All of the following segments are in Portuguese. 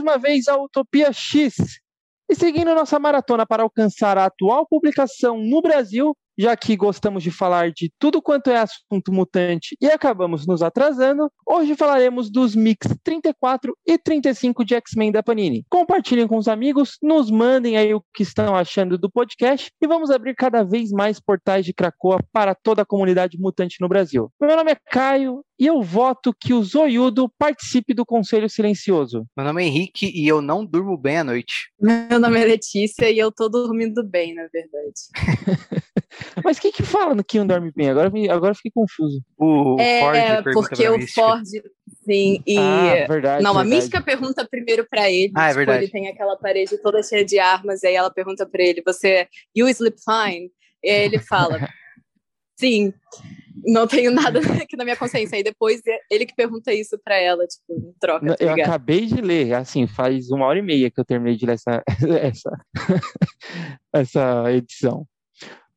uma vez à Utopia X. E seguindo nossa maratona para alcançar a atual publicação no Brasil, já que gostamos de falar de tudo quanto é assunto mutante e acabamos nos atrasando, hoje falaremos dos mix 34 e 35 de X-Men da Panini. Compartilhem com os amigos, nos mandem aí o que estão achando do podcast e vamos abrir cada vez mais portais de Krakoa para toda a comunidade mutante no Brasil. Meu nome é Caio e eu voto que o Zoiudo participe do Conselho Silencioso. Meu nome é Henrique e eu não durmo bem à noite. Meu nome é Letícia e eu tô dormindo bem, na verdade. Mas o que que fala no que não dorme bem? Agora, me, agora eu fiquei confuso. O é, Ford porque o Mística. Ford, sim, e... Ah, verdade. não, a verdade. Mística pergunta primeiro pra ele, Ah, é tipo, verdade. ele tem aquela parede toda cheia de armas, e aí ela pergunta pra ele, você, you sleep fine? E aí ele fala, sim, não tenho nada aqui na minha consciência. Aí depois ele que pergunta isso pra ela, tipo, em troca, tá Eu acabei de ler, assim, faz uma hora e meia que eu terminei de ler essa, essa, essa edição.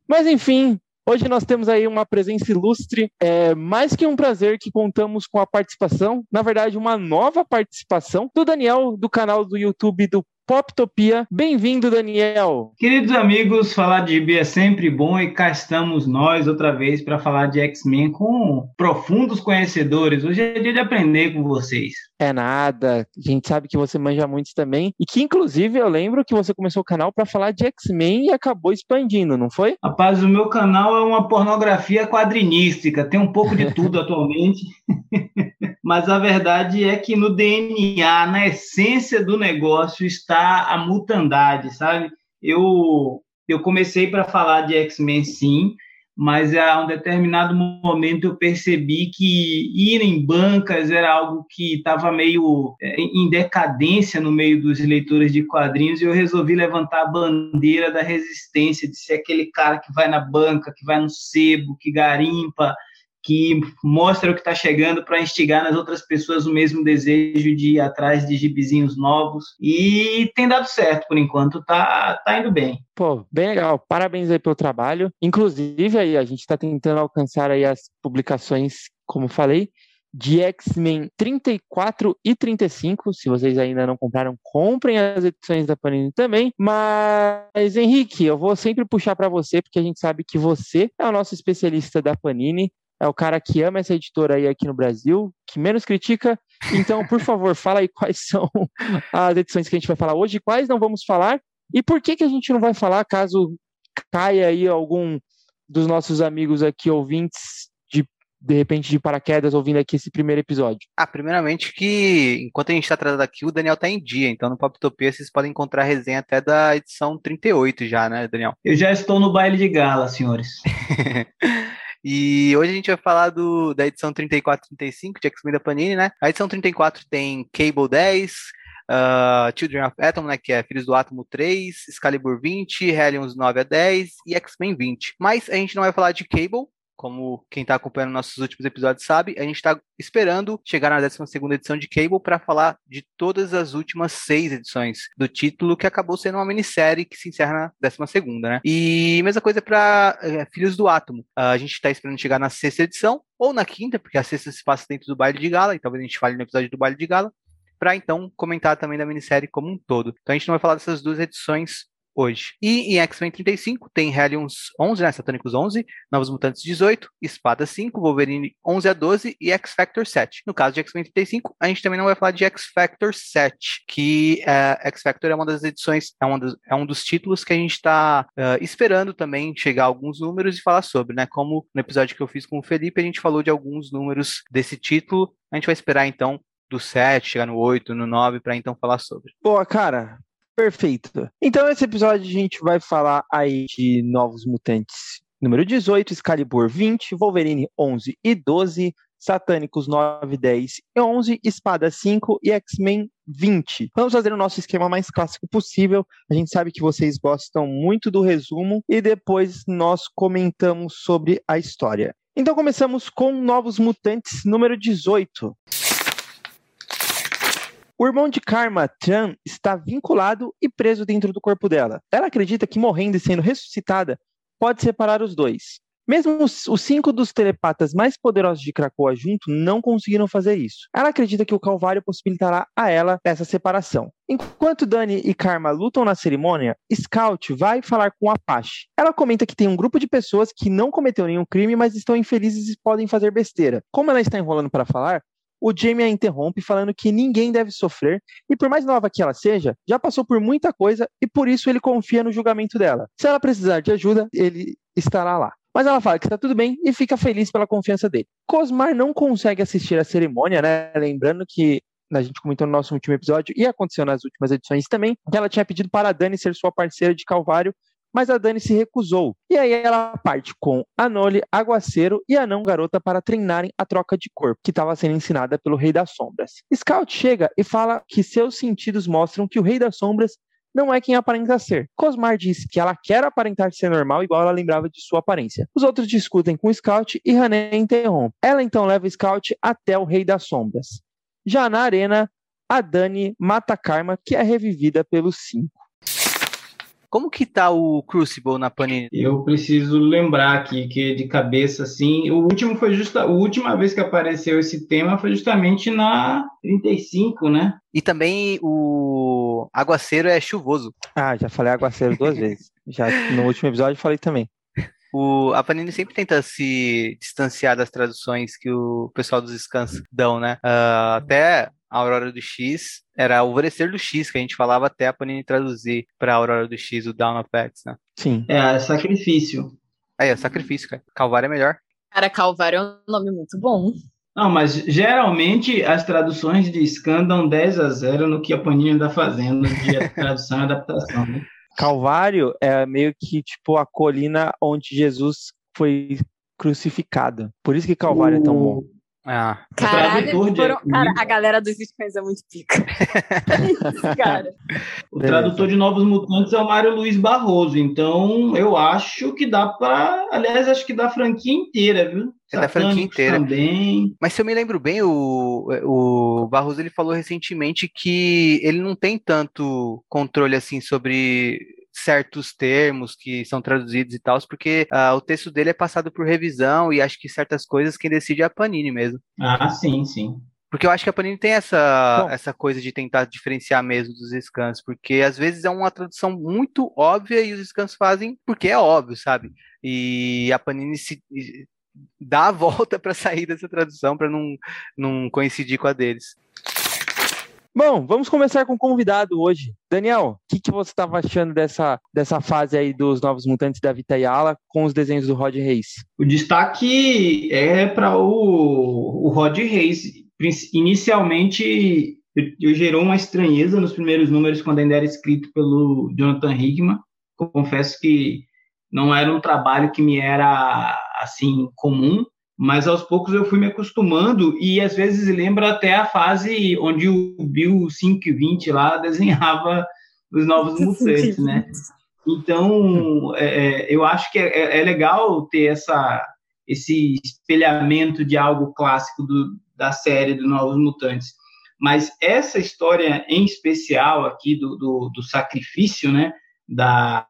Mas enfim, hoje nós temos aí uma presença ilustre. É mais que um prazer que contamos com a participação, na verdade, uma nova participação do Daniel, do canal do YouTube do Poptopia. Bem-vindo, Daniel. Queridos amigos, falar de gibi é sempre bom e cá estamos nós outra vez para falar de X-Men com profundos conhecedores. Hoje é dia de aprender com vocês. É nada, a gente sabe que você manja muito também. E que, inclusive, eu lembro que você começou o canal para falar de X-Men e acabou expandindo, não foi? Rapaz, o meu canal é uma pornografia quadrinística, tem um pouco de tudo atualmente. Mas a verdade é que no DNA, na essência do negócio, está a mutandade, sabe? Eu, eu comecei para falar de X-Men, sim, mas a um determinado momento eu percebi que ir em bancas era algo que estava meio é, em decadência no meio dos leitores de quadrinhos e eu resolvi levantar a bandeira da resistência, de ser aquele cara que vai na banca, que vai no sebo, que garimpa, que mostra o que está chegando para instigar nas outras pessoas o mesmo desejo de ir atrás de gibizinhos novos. E tem dado certo por enquanto, tá, tá indo bem. Pô, bem legal. Parabéns aí pelo trabalho. Inclusive, aí a gente está tentando alcançar aí as publicações, como falei, de X-Men 34 e 35. Se vocês ainda não compraram, comprem as edições da Panini também. Mas, Henrique, eu vou sempre puxar para você, porque a gente sabe que você é o nosso especialista da Panini. É o cara que ama essa editora aí aqui no Brasil, que menos critica. Então, por favor, fala aí quais são as edições que a gente vai falar hoje, quais não vamos falar e por que, que a gente não vai falar caso caia aí algum dos nossos amigos aqui ouvintes de de repente de paraquedas ouvindo aqui esse primeiro episódio? Ah, primeiramente que enquanto a gente está tratando aqui, o Daniel tá em dia, então no Poptopia vocês podem encontrar a resenha até da edição 38 já, né, Daniel? Eu já estou no baile de gala, senhores. E hoje a gente vai falar do, da edição 34 e 35 de X-Men da Panini, né? A edição 34 tem Cable 10, uh, Children of Atom, né, que é Filhos do Átomo 3, Excalibur 20, Hellions 9 a 10 e X-Men 20. Mas a gente não vai falar de Cable, como quem está acompanhando nossos últimos episódios sabe, a gente está esperando chegar na 12ª edição de Cable para falar de todas as últimas seis edições do título, que acabou sendo uma minissérie que se encerra na 12ª, né? E mesma coisa para é, Filhos do Átomo. Uh, a gente está esperando chegar na sexta edição, ou na quinta, porque a sexta se passa dentro do baile de gala, e talvez a gente fale no episódio do baile de gala, para então comentar também da minissérie como um todo. Então a gente não vai falar dessas duas edições hoje. E em X-Men 35 tem Hellions 11, né, Satânicos 11, Novos Mutantes 18, Espada 5, Wolverine 11 a 12 e X-Factor 7. No caso de X-Men 35, a gente também não vai falar de X-Factor 7, que é, X-Factor é uma das edições, é, uma dos, é um dos títulos que a gente está uh, esperando também chegar a alguns números e falar sobre, né, como no episódio que eu fiz com o Felipe, a gente falou de alguns números desse título, a gente vai esperar então do 7, chegar no 8, no 9, para então falar sobre. Boa, cara. Perfeito. Então, nesse episódio, a gente vai falar aí de Novos Mutantes número 18, Excalibur 20, Wolverine 11 e 12, Satânicos 9, 10 e 11, Espada 5 e X-Men 20. Vamos fazer o nosso esquema mais clássico possível. A gente sabe que vocês gostam muito do resumo e depois nós comentamos sobre a história. Então começamos com Novos Mutantes número 18. O irmão de Karma, Tran, está vinculado e preso dentro do corpo dela. Ela acredita que morrendo e sendo ressuscitada pode separar os dois. Mesmo os, os cinco dos telepatas mais poderosos de Krakoa junto não conseguiram fazer isso. Ela acredita que o Calvário possibilitará a ela essa separação. Enquanto Dani e Karma lutam na cerimônia, Scout vai falar com Apache. Ela comenta que tem um grupo de pessoas que não cometeu nenhum crime, mas estão infelizes e podem fazer besteira. Como ela está enrolando para falar, o Jamie a interrompe, falando que ninguém deve sofrer, e por mais nova que ela seja, já passou por muita coisa e por isso ele confia no julgamento dela. Se ela precisar de ajuda, ele estará lá. Mas ela fala que está tudo bem e fica feliz pela confiança dele. Cosmar não consegue assistir a cerimônia, né? Lembrando que a gente comentou no nosso último episódio e aconteceu nas últimas edições também, que ela tinha pedido para a Dani ser sua parceira de Calvário mas a Dani se recusou. E aí ela parte com a Noli, Aguaceiro e a não garota para treinarem a troca de corpo, que estava sendo ensinada pelo Rei das Sombras. Scout chega e fala que seus sentidos mostram que o Rei das Sombras não é quem aparenta ser. Cosmar diz que ela quer aparentar ser normal, igual ela lembrava de sua aparência. Os outros discutem com Scout e Hané interrompe. Ela então leva Scout até o Rei das Sombras. Já na arena, a Dani mata Karma, que é revivida pelos cinco. Como que tá o Crucible na Panini? Eu preciso lembrar aqui que de cabeça assim, o último foi justa, a última vez que apareceu esse tema foi justamente na 35, né? E também o aguaceiro é chuvoso. Ah, já falei aguaceiro duas vezes. Já no último episódio falei também. O, a Panini sempre tenta se distanciar das traduções que o pessoal dos scans dão, né? Uh, até a Aurora do X, era Alvorecer do X, que a gente falava até a Panini traduzir para a Aurora do X, o Down of X, né? Sim. É, sacrifício. Aí, é sacrifício, cara. Calvário é melhor. Cara, Calvário é um nome muito bom. Não, mas geralmente as traduções de Scan dão 10 a 0 no que a Panini está fazendo de tradução e adaptação, né? Calvário é meio que tipo a colina onde Jesus foi crucificado. Por isso que Calvário o... é tão bom. Ah. Caralho, foram... cara, a galera dos Bitcoins é muito pica. cara. O tradutor de Novos Mutantes é o Mário Luiz Barroso, então eu acho que dá para, aliás, acho que dá a franquia inteira, viu? É da franquia inteira. Também. Mas se eu me lembro bem, o, o Barroso ele falou recentemente que ele não tem tanto controle assim sobre certos termos que são traduzidos e tal, porque uh, o texto dele é passado por revisão e acho que certas coisas quem decide é a Panini mesmo. Ah, sim, sim. Porque eu acho que a Panini tem essa, essa coisa de tentar diferenciar mesmo dos scans, porque às vezes é uma tradução muito óbvia e os scans fazem porque é óbvio, sabe? E a Panini se dá a volta para sair dessa tradução para não, não coincidir com a deles. Bom, vamos começar com o convidado hoje. Daniel, o que, que você estava achando dessa, dessa fase aí dos Novos Mutantes da Vita Yala com os desenhos do Rod Reis? O destaque é para o, o Rod Reis. Inicialmente, eu, gerou uma estranheza nos primeiros números quando ainda era escrito pelo Jonathan Hickman. Confesso que não era um trabalho que me era assim comum, mas aos poucos eu fui me acostumando e às vezes lembra até a fase onde o Bill 520 lá desenhava os novos mutantes, né? Então, é, é, eu acho que é, é, legal ter essa, esse espelhamento de algo clássico do, da série dos Novos Mutantes. Mas essa história em especial aqui do, do, do sacrifício, né, da,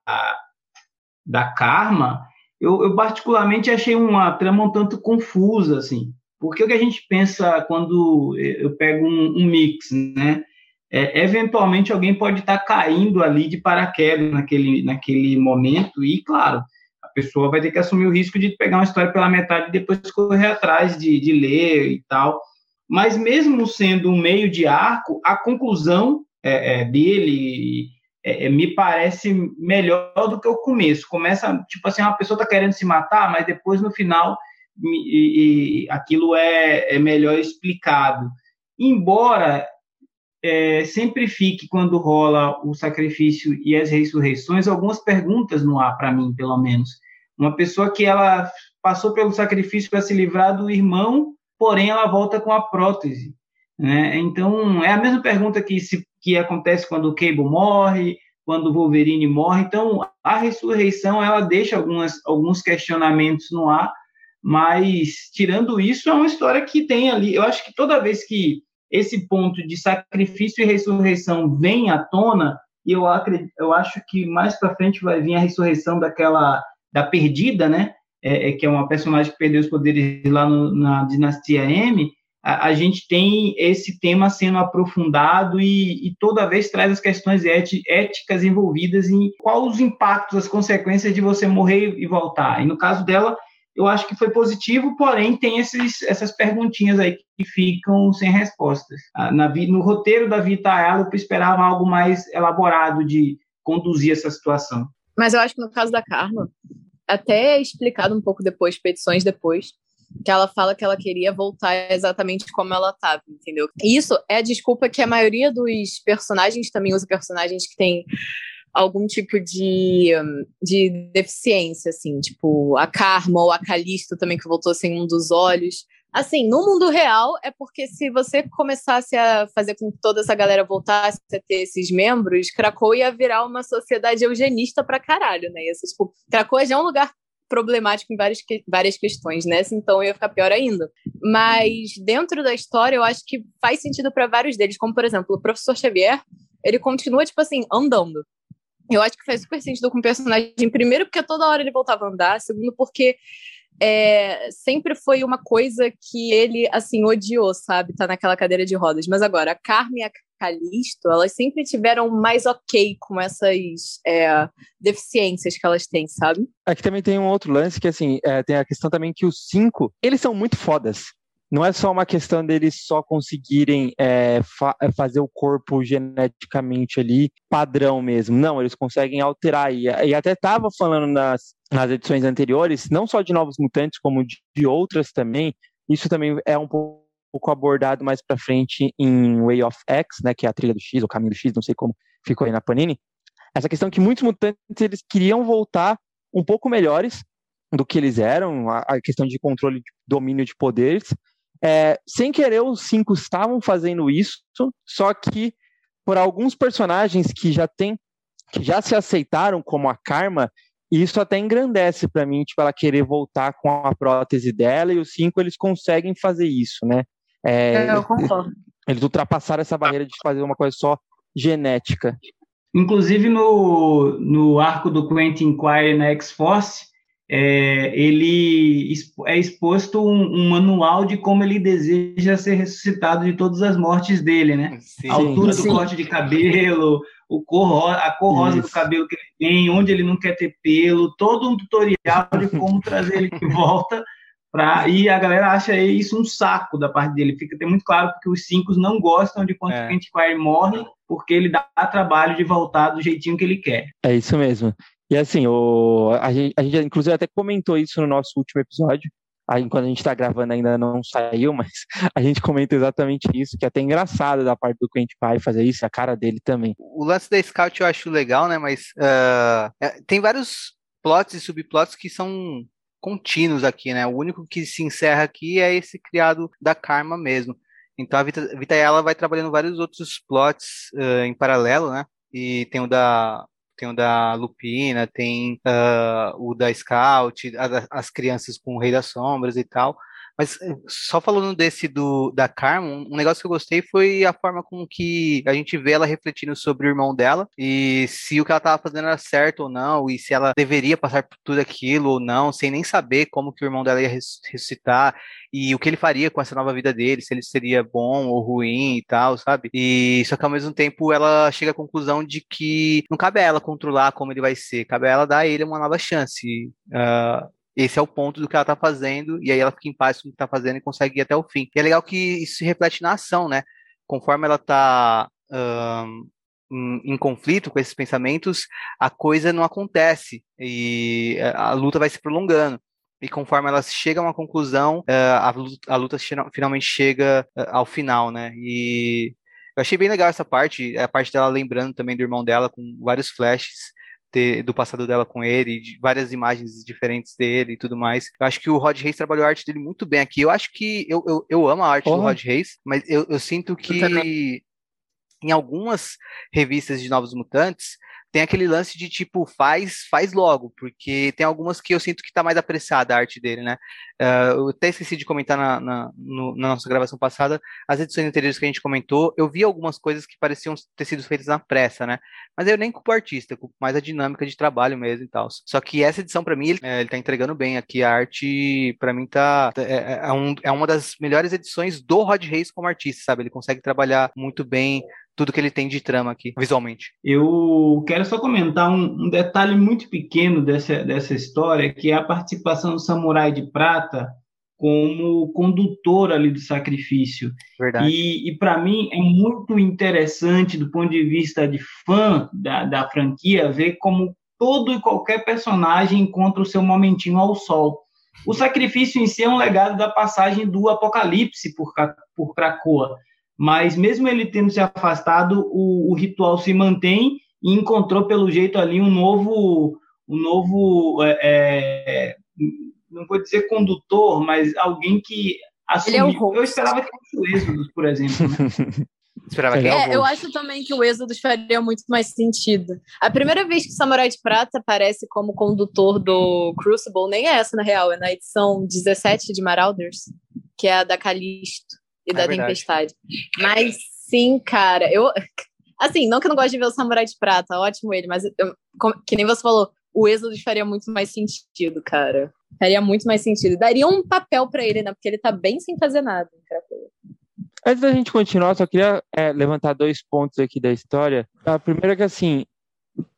da Karma, eu, eu, particularmente achei uma trama um tanto confusa, assim, porque o que a gente pensa quando eu pego um, um mix, né? É, eventualmente alguém pode estar tá caindo ali de paraquedas naquele, naquele momento e, claro, a pessoa vai ter que assumir o risco de pegar uma história pela metade e depois correr atrás de, de ler e tal. Mas mesmo sendo um meio de arco, a conclusão é, é, dele é, é, me parece melhor do que o começo. Começa, tipo assim, uma pessoa está querendo se matar, mas depois no final e, e aquilo é, é, melhor explicado. Embora é, sempre fique, quando rola o sacrifício e as ressurreições, algumas perguntas no ar, para mim, pelo menos. Uma pessoa que ela passou pelo sacrifício para se livrar do irmão, porém ela volta com a prótese. Né? Então, é a mesma pergunta que, se, que acontece quando o Cable morre, quando o Wolverine morre. Então, a ressurreição ela deixa algumas, alguns questionamentos no ar, mas tirando isso, é uma história que tem ali. Eu acho que toda vez que esse ponto de sacrifício e ressurreição vem à tona, e eu, acredito, eu acho que mais para frente vai vir a ressurreição daquela da perdida, né? é, é, que é uma personagem que perdeu os poderes lá no, na Dinastia M, a, a, gente tem esse tema sendo aprofundado e, e toda vez traz as questões éticas envolvidas em quais os impactos, as consequências de você morrer e voltar. E no caso dela, eu acho que foi positivo, porém tem esses, essas perguntinhas aí que ficam sem respostas. Na, no roteiro da Vita Ayala, eu esperava algo mais elaborado de conduzir essa situação. Mas eu acho que no caso da Karma, até explicado um pouco depois, petições depois, que ela fala que ela queria voltar exatamente como ela estava, entendeu? Isso é a desculpa que a maioria dos personagens também usa personagens que têm algum tipo de, de deficiência, assim, tipo a Karma ou a Calisto também, que voltou sem um dos olhos. Assim, no mundo real, é porque se você começasse a fazer com que toda essa galera voltasse a ter esses membros, Krakow ia virar uma sociedade eugenista pra caralho, né? Ia tipo, Krakow já é um lugar problemático em várias, várias questões, né? Então ia ficar pior ainda. Mas dentro da história, eu acho que faz sentido para vários deles, como por exemplo, o professor Xavier, ele continua, tipo assim, andando. Eu acho que faz super sentido com o personagem, primeiro, porque toda hora ele voltava a andar, segundo, porque é, sempre foi uma coisa que ele, assim, odiou, sabe? Tá naquela cadeira de rodas. Mas agora, a Carmen e a Calisto, elas sempre tiveram mais ok com essas é, deficiências que elas têm, sabe? Aqui também tem um outro lance que, assim, é, tem a questão também que os cinco, eles são muito fodas não é só uma questão deles só conseguirem é, fa é, fazer o corpo geneticamente ali padrão mesmo. Não, eles conseguem alterar. E, e até estava falando nas, nas edições anteriores, não só de Novos Mutantes, como de, de outras também. Isso também é um pouco abordado mais para frente em Way of X, né, que é a trilha do X, o caminho do X, não sei como ficou aí na Panini. Essa questão que muitos mutantes eles queriam voltar um pouco melhores do que eles eram, a, a questão de controle de domínio de poderes, é, sem querer, os cinco estavam fazendo isso, só que por alguns personagens que já tem, que já se aceitaram como a Karma, isso até engrandece para mim, tipo, ela querer voltar com a prótese dela, e os cinco eles conseguem fazer isso, né? É, é Eu concordo. Eles ultrapassaram essa barreira de fazer uma coisa só genética. Inclusive no, no arco do Quentin Quire na X-Force, é, ele é exposto um, um, manual de como ele deseja ser ressuscitado de todas as mortes dele, né? Sim, a altura sim. do corte de cabelo, o cor, a cor rosa do cabelo que ele tem, onde ele não quer ter pelo, todo um tutorial de como trazer ele de volta. Pra, e a galera acha isso um saco da parte dele. Fica até muito claro porque os cinco não gostam de quando é. o Quentin morre, porque ele dá trabalho de voltar do jeitinho que ele quer. É isso mesmo. E assim, o, a, gente, a gente inclusive até comentou isso no nosso último episódio. Aí, quando a gente está gravando ainda não saiu, mas a gente comenta exatamente isso, que é até engraçado da parte do Quentin Pai fazer isso, a cara dele também. O lance da Scout eu acho legal, né? Mas uh, tem vários plots e subplots que são contínuos aqui, né? O único que se encerra aqui é esse criado da Karma mesmo. Então a Vita, Vita ela vai trabalhando vários outros plots uh, em paralelo, né? E tem o da tem o da Lupina, tem uh, o da Scout, as, as crianças com o Rei das Sombras e tal. Mas eh, só falando desse do da Carmen, um negócio que eu gostei foi a forma com que a gente vê ela refletindo sobre o irmão dela e se o que ela estava fazendo era certo ou não, e se ela deveria passar por tudo aquilo ou não, sem nem saber como que o irmão dela ia ressuscitar e o que ele faria com essa nova vida dele, se ele seria bom ou ruim e tal, sabe? E só que ao mesmo tempo ela chega à conclusão de que não cabe a ela controlar como ele vai ser, cabe a ela dar a ele uma nova chance. Uh, esse é o ponto do que ela tá fazendo, e aí ela fica em paz com o que tá fazendo e consegue ir até o fim. E é legal que isso se reflete na ação, né? Conforme ela tá um, em, em, conflito com esses pensamentos, a coisa não acontece e a luta vai se prolongando. E conforme ela chega a uma conclusão, a luta, a luta finalmente chega ao final, né? E eu achei bem legal essa parte, a parte dela lembrando também do irmão dela com vários flashes ter, do passado dela com ele, de várias imagens diferentes dele e tudo mais. Eu acho que o Rod Reis trabalhou a arte dele muito bem aqui. Eu acho que eu, eu, eu amo a arte do Rod Reis, mas eu, eu sinto que em algumas revistas de Novos Mutantes tem aquele lance de tipo, faz, faz logo, porque tem algumas que eu sinto que tá mais apressada a arte dele, né? Uh, eu até esqueci de comentar na, na, no, na, nossa gravação passada, as edições anteriores que a gente comentou, eu vi algumas coisas que pareciam ter sido feitas na pressa, né? Mas eu nem culpo o artista, culpo mais a dinâmica de trabalho mesmo e tal. Só que essa edição, para mim, ele, é, ele tá entregando bem aqui. A arte, para mim, tá. É, é, é, um, é uma das melhores edições do Rod Reis como artista, sabe? Ele consegue trabalhar muito bem tudo que ele tem de trama aqui, visualmente. Eu quero só comentar um, um, detalhe muito pequeno dessa, dessa história, que é a participação do Samurai de Prata como condutor ali do sacrifício. Verdade. E, e para mim é muito interessante, do ponto de vista de fã da, da franquia, ver como todo e qualquer personagem encontra o seu momentinho ao sol. O sacrifício em si é um legado da passagem do Apocalipse por, por Krakoa mas mesmo ele tendo se afastado, o, o ritual se mantém e encontrou pelo jeito ali um novo, um novo, é, é, não vou dizer condutor, mas alguém que assumiu. É eu esperava que fosse o Êxodo, por exemplo. Né? Esperava que é, eu acho também que o Êxodo faria muito mais sentido. A primeira vez que o Samurai de Prata aparece como condutor do Crucible nem é essa, na real, é na edição 17 de Marauders, que é a da Calisto e é da verdade. Tempestade. Mas sim, cara, eu. Assim, não que eu não gosto de ver o Samurai de Prata, ótimo ele, mas eu, que nem você falou, o Êxodo faria muito mais sentido, cara. Faria muito mais sentido. Daria um papel para ele, né? Porque ele tá bem sem fazer nada Antes da gente continuar, só queria é, levantar dois pontos aqui da história. A primeira é que, assim,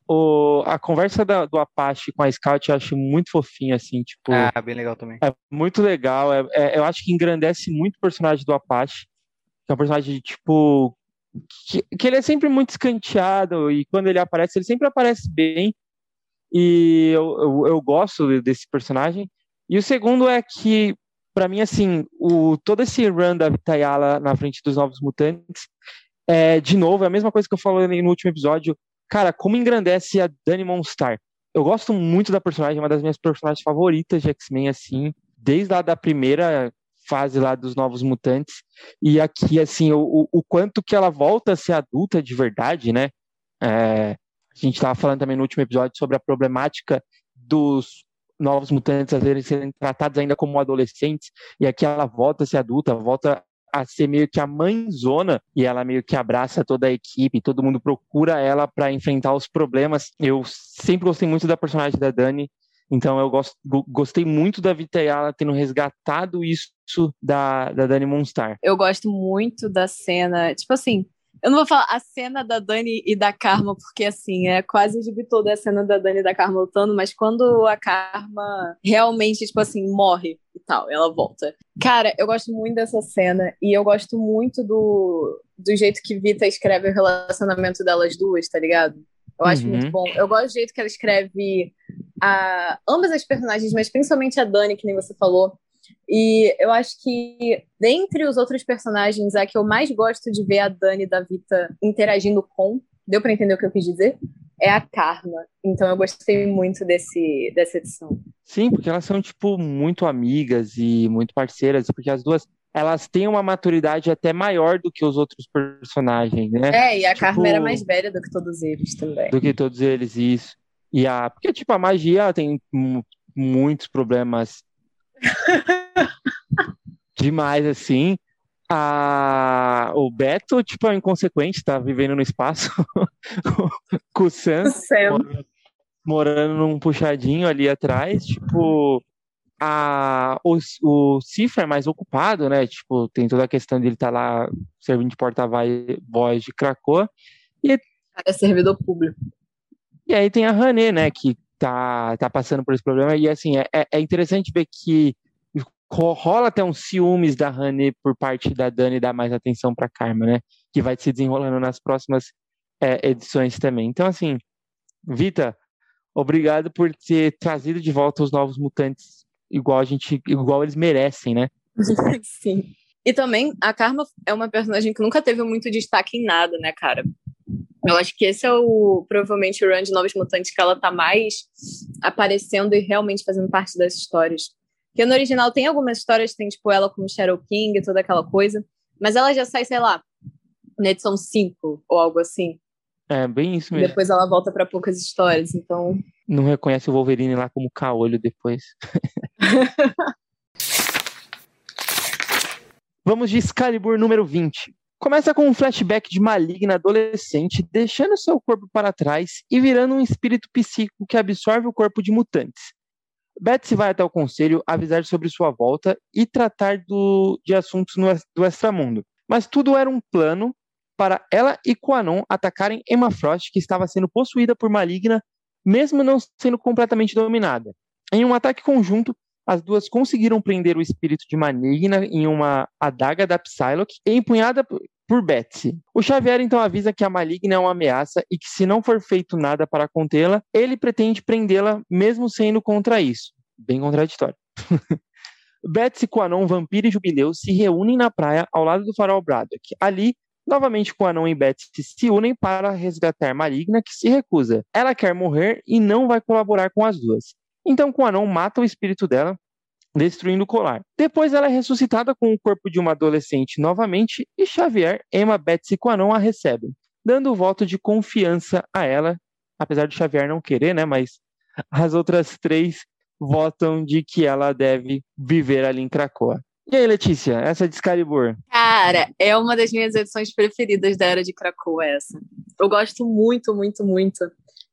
o, a conversa da, do Apache com a Scout eu acho muito fofinha, assim, tipo. Ah, bem legal também. É muito legal. É, é, eu acho que engrandece muito o personagem do Apache. Que é um personagem, tipo. Que, que, ele é sempre muito escanteado e quando ele aparece, ele sempre aparece bem. E eu, eu, eu gosto desse personagem. E o segundo é que, para mim, assim, o, todo esse run da Vitayala na frente dos Novos Mutantes, é, de novo, é a mesma coisa que eu falei no último episódio Cara, como engrandece a Dani Monstar. Eu gosto muito da personagem, é uma das minhas personagens favoritas de X-Men, assim, desde lá da primeira fase lá dos Novos Mutantes. E aqui, assim, o, o quanto que ela volta a ser adulta de verdade, né? É, a gente estava falando também no último episódio sobre a problemática dos novos mutantes às vezes serem tratados ainda como adolescentes, e aqui ela volta a ser adulta, volta a ser meio que a mãezona e ela meio que abraça toda a equipe, todo mundo procura ela para enfrentar os problemas. Eu sempre gostei muito da personagem da Dani, então eu gosto, gostei muito da Vita Yala tendo resgatado isso da, da Dani Monstar. Eu gosto muito da cena, tipo assim, eu não vou falar a cena da Dani e da Karma, porque assim, é quase de toda a cena da Dani e da Karma lutando, mas quando a Karma realmente, tipo assim, morre e tal, ela volta. Cara, eu gosto muito dessa cena e eu gosto muito do, do jeito que Vita escreve o relacionamento delas duas, tá ligado? Eu acho uhum. muito bom. Eu gosto do jeito que ela escreve a, ambas as personagens, mas principalmente a Dani, que nem você falou. E eu acho que, dentre os outros personagens, a que eu mais gosto de ver a Dani da Vita interagindo com, deu para entender o que eu quis dizer? É a Karma. Então eu gostei muito desse, dessa edição. Sim, porque elas são, tipo, muito amigas e muito parceiras, porque as duas elas têm uma maturidade até maior do que os outros personagens, né? É, e a tipo, Karma era mais velha do que todos eles também. Do que todos eles, isso. E a, porque, tipo, a magia tem muitos problemas Demais, assim. A... O Beto, tipo, é inconsequente, tá vivendo no espaço com o Sam. Morando, morando num puxadinho ali atrás. Tipo, a... o, o Cifra é mais ocupado, né? Tipo, tem toda a questão de ele estar tá lá servindo de porta-voz de Krakoa. E... É servidor público. E aí tem a Rané, né? Que tá, tá passando por esse problema. E assim, é, é, é interessante ver que rola até uns ciúmes da Honey por parte da Dani dar mais atenção para Karma, né? Que vai se desenrolando nas próximas é, edições também. Então, assim, Vita, obrigado por ter trazido de volta os novos mutantes igual a gente, igual eles merecem, né? Sim. E também a Karma é uma personagem que nunca teve muito destaque em nada, né, cara? Eu acho que esse é o provavelmente o run de Novos Mutantes que ela tá mais aparecendo e realmente fazendo parte das histórias. Porque no original tem algumas histórias, tem tipo ela como Shadow King e toda aquela coisa, mas ela já sai, sei lá, na edição 5 ou algo assim. É, bem isso mesmo. Depois ela volta para poucas histórias, então. Não reconhece o Wolverine lá como caolho depois. Vamos de Excalibur número 20. Começa com um flashback de maligna adolescente deixando seu corpo para trás e virando um espírito psíquico que absorve o corpo de mutantes. Betsy vai até o conselho avisar sobre sua volta e tratar do, de assuntos no, do extramundo. Mas tudo era um plano para ela e Quanon atacarem Emma Frost, que estava sendo possuída por maligna, mesmo não sendo completamente dominada. Em um ataque conjunto, as duas conseguiram prender o espírito de Maligna em uma adaga da Psylocke empunhada por Betsy. O Xavier então avisa que a Maligna é uma ameaça e que se não for feito nada para contê-la, ele pretende prendê-la mesmo sendo contra isso. Bem contraditório. Betsy, Quanon, Vampiro e Jubileu se reúnem na praia ao lado do farol Braddock. Ali, novamente Quanon e Betsy se unem para resgatar Maligna, que se recusa. Ela quer morrer e não vai colaborar com as duas. Então, Quanon mata o espírito dela, destruindo o colar. Depois ela é ressuscitada com o corpo de uma adolescente novamente e Xavier, Emma, Betsy e Quanon a recebem, dando o voto de confiança a ela, apesar de Xavier não querer, né, mas as outras três votam de que ela deve viver ali em Krakoa. E aí, Letícia, essa de Excalibur? Cara, é uma das minhas edições preferidas da Era de Krakoa, essa. Eu gosto muito, muito, muito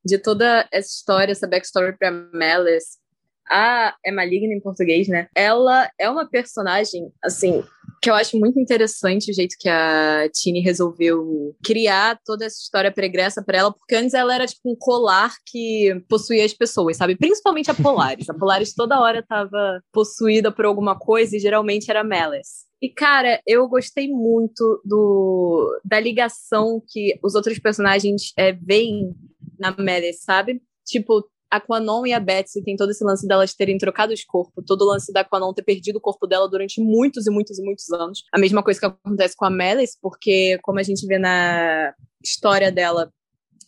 de toda essa história, essa backstory pra Malice. A é maligna em português, né? Ela é uma personagem, assim, que eu acho muito interessante o jeito que a Tini resolveu criar toda essa história pregressa para ela, porque antes ela era tipo um colar que possuía as pessoas, sabe? Principalmente a Polaris. a Polaris toda hora tava possuída por alguma coisa e geralmente era Malice. E, cara, eu gostei muito do, da ligação que os outros personagens é, veem na Meredith, sabe? Tipo, a Quanon e a Betsy tem todo esse lance delas terem trocado os corpos, todo o lance da Quanon ter perdido o corpo dela durante muitos e muitos e muitos anos. A mesma coisa que acontece com a Melis, porque como a gente vê na história dela,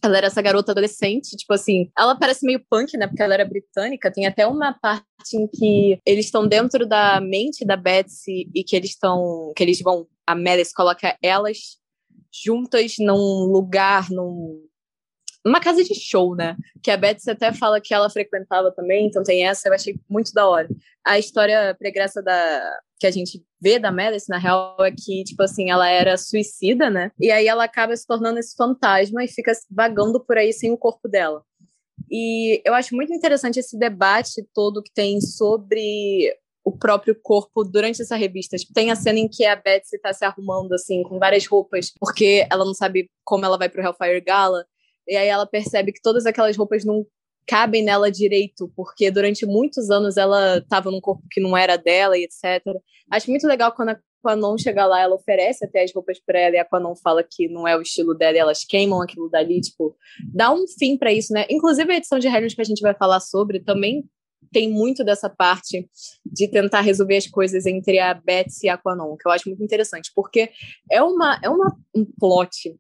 ela era essa garota adolescente, tipo assim, ela parece meio punk, né, porque ela era britânica, tem até uma parte em que eles estão dentro da mente da Betsy e que eles estão, que eles vão, a Melis coloca elas juntas num lugar, num uma casa de show, né? Que a Betsy até fala que ela frequentava também, então tem essa, eu achei muito da hora. A história pregressa da que a gente vê da Melis, na real, é que, tipo assim, ela era suicida, né? E aí ela acaba se tornando esse fantasma e fica vagando por aí sem o corpo dela. E eu acho muito interessante esse debate todo que tem sobre o próprio corpo durante essa revista. Tipo, tem a cena em que a Betsy tá se arrumando, assim, com várias roupas, porque ela não sabe como ela vai pro Hellfire Gala. E aí ela percebe que todas aquelas roupas não cabem nela direito, porque durante muitos anos ela estava num corpo que não era dela e etc. Acho muito legal quando a Quanon chega lá, ela oferece até as roupas para ela e a Quanon fala que não é o estilo dela e elas queimam aquilo dali, tipo, dá um fim para isso, né? Inclusive a edição de Harry que a gente vai falar sobre também tem muito dessa parte de tentar resolver as coisas entre a Betsy e a Quanon, que eu acho muito interessante, porque é uma é uma, um plot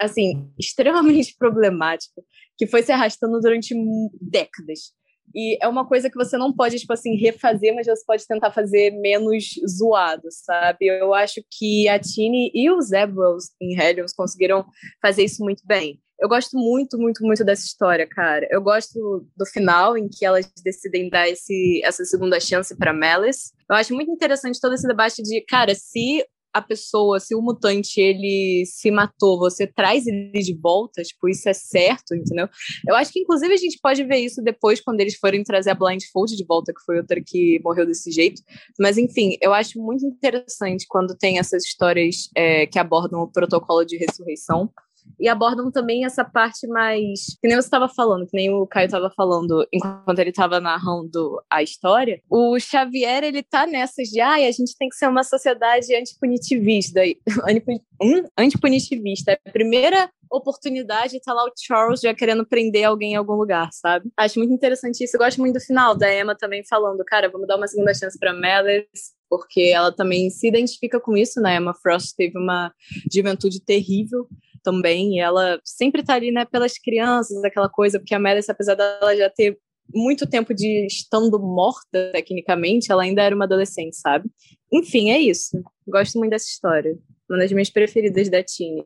assim, extremamente problemático, que foi se arrastando durante décadas. E é uma coisa que você não pode, tipo assim, refazer, mas você pode tentar fazer menos zoado, sabe? Eu acho que a Tini e os Zebros em Helios conseguiram fazer isso muito bem. Eu gosto muito, muito, muito dessa história, cara. Eu gosto do final, em que elas decidem dar esse, essa segunda chance para Malice. Eu acho muito interessante todo esse debate de, cara, se a pessoa, se o mutante ele se matou, você traz ele de volta, tipo, isso é certo, entendeu? Eu acho que inclusive a gente pode ver isso depois quando eles forem trazer a Blindfold de volta, que foi outra que morreu desse jeito. Mas enfim, eu acho muito interessante quando tem essas histórias é, que abordam o protocolo de ressurreição e abordam também essa parte mais. Que nem você estava falando, que nem o Caio estava falando enquanto ele estava narrando a história. O Xavier, ele tá nessas de, ai, ah, a gente tem que ser uma sociedade antipunitivista. hum? Antipunitivista. A primeira oportunidade tá lá o Charles já querendo prender alguém em algum lugar, sabe? Acho muito interessante isso. Eu gosto muito do final da Emma também falando, cara, vamos dar uma segunda chance pra Melis, porque ela também se identifica com isso, né? Emma Frost teve uma juventude terrível também, e ela sempre tá ali, né, pelas crianças, aquela coisa, porque a Meredith, apesar dela já ter muito tempo de estando morta, tecnicamente, ela ainda era uma adolescente, sabe? Enfim, é isso. Gosto muito dessa história. Uma das minhas preferidas da Tini.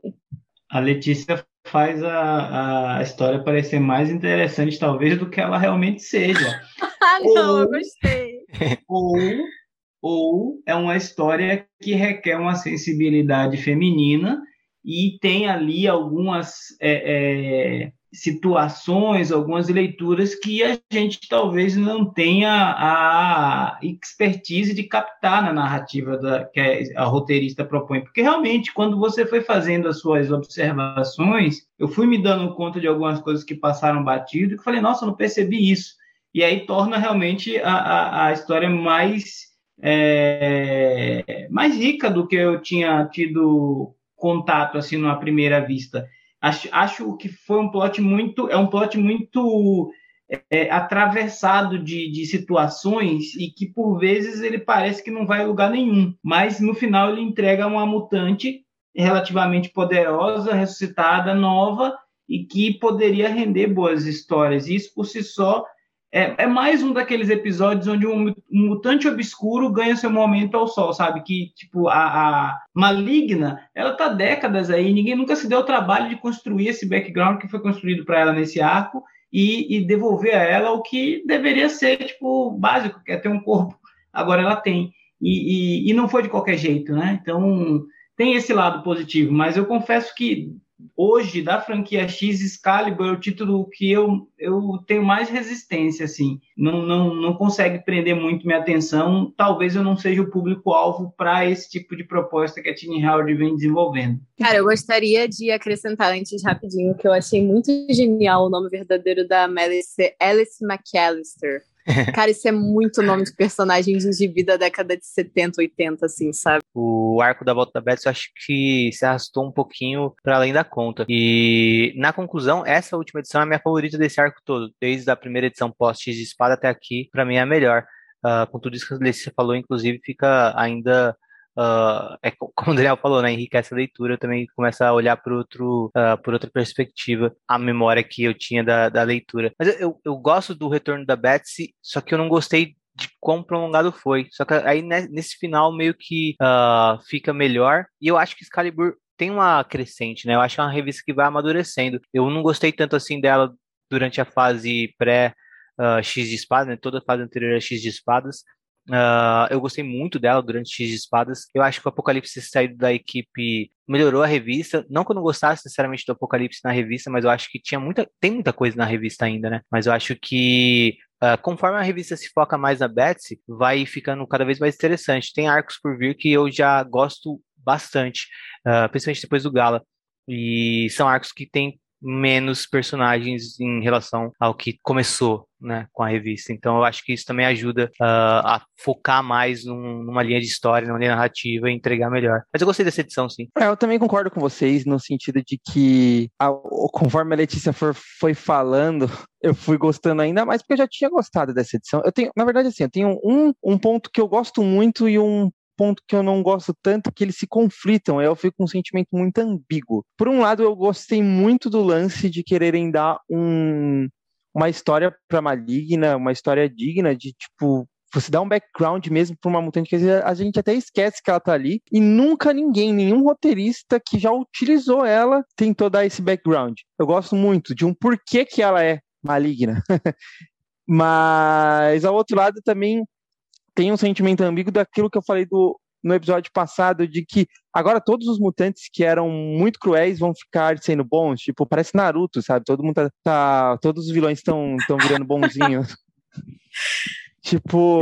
A Letícia faz a, a história parecer mais interessante, talvez, do que ela realmente seja. ah, não, ou, eu gostei. Ou, ou é uma história que requer uma sensibilidade feminina e tem ali algumas é, é, situações, algumas leituras que a gente talvez não tenha a expertise de captar na narrativa da, que a roteirista propõe. Porque realmente, quando você foi fazendo as suas observações, eu fui me dando conta de algumas coisas que passaram batido e falei, nossa, não percebi isso. E aí torna realmente a, a, a história mais, é, mais rica do que eu tinha tido contato assim numa primeira vista. Acho, acho que foi um plot muito. É um plot muito é, atravessado de, de situações e que por vezes ele parece que não vai a lugar nenhum. Mas no final ele entrega uma mutante relativamente poderosa, ressuscitada, nova e que poderia render boas histórias. Isso por si só é, é, mais um daqueles episódios onde um, um, mutante obscuro ganha seu momento ao sol, sabe? Que, tipo, a, a, maligna, ela tá décadas aí, ninguém nunca se deu o trabalho de construir esse background que foi construído para ela nesse arco e, e, devolver a ela o que deveria ser, tipo, básico, que é ter um corpo. Agora ela tem. E, e, e não foi de qualquer jeito, né? Então, tem esse lado positivo, mas eu confesso que hoje da franquia X Excalibur é o título que eu, eu tenho mais resistência assim. Não, não, não consegue prender muito minha atenção. Talvez eu não seja o público alvo para esse tipo de proposta que a Tiny Howard vem desenvolvendo. Cara eu gostaria de acrescentar antes rapidinho que eu achei muito genial o nome verdadeiro da Alice, Alice McAllister Cara, isso é muito nome de personagem de gibi da década de 70, 80, assim, sabe? O arco da volta da Betsy eu acho que se arrastou um pouquinho para além da conta. E na conclusão, essa última edição é a minha favorita desse arco todo. Desde a primeira edição pós-X de Espada até aqui, para mim é a melhor. Uh, com tudo isso que a Letícia falou, inclusive, fica ainda Uh, é como o Daniel falou, né, enriquece a leitura, eu também começa a olhar por, outro, uh, por outra perspectiva a memória que eu tinha da, da leitura. Mas eu, eu gosto do retorno da Betsy, só que eu não gostei de quão prolongado foi. Só que aí nesse final meio que uh, fica melhor. E eu acho que Excalibur tem uma crescente, né? Eu acho que é uma revista que vai amadurecendo. Eu não gostei tanto assim dela durante a fase pré uh, X de espadas, né? Toda a fase anterior a X de espadas. Uh, eu gostei muito dela durante X de Espadas. Eu acho que o Apocalipse saído da equipe melhorou a revista. Não que eu não gostasse sinceramente do Apocalipse na revista, mas eu acho que tinha muita, tem muita coisa na revista ainda, né? Mas eu acho que uh, conforme a revista se foca mais na Betsy, vai ficando cada vez mais interessante. Tem arcos por vir que eu já gosto bastante, uh, principalmente depois do Gala. E são arcos que tem menos personagens em relação ao que começou né, com a revista. Então eu acho que isso também ajuda uh, a focar mais num, numa linha de história, numa linha narrativa e entregar melhor. Mas eu gostei dessa edição, sim. É, eu também concordo com vocês no sentido de que, a, conforme a Letícia for, foi falando, eu fui gostando ainda mais porque eu já tinha gostado dessa edição. Eu tenho, na verdade, assim, eu tenho um, um ponto que eu gosto muito e um ponto que eu não gosto tanto que eles se conflitam, eu fico com um sentimento muito ambíguo. Por um lado, eu gostei muito do lance de quererem dar um, uma história para Maligna, uma história digna de tipo você dá um background mesmo para uma mutante que a gente até esquece que ela tá ali e nunca ninguém, nenhum roteirista que já utilizou ela tentou dar esse background. Eu gosto muito de um porquê que ela é maligna. Mas ao outro lado também tem um sentimento ambíguo daquilo que eu falei do, no episódio passado, de que agora todos os mutantes que eram muito cruéis vão ficar sendo bons. Tipo, parece Naruto, sabe? Todo mundo tá. tá todos os vilões estão virando bonzinhos. tipo.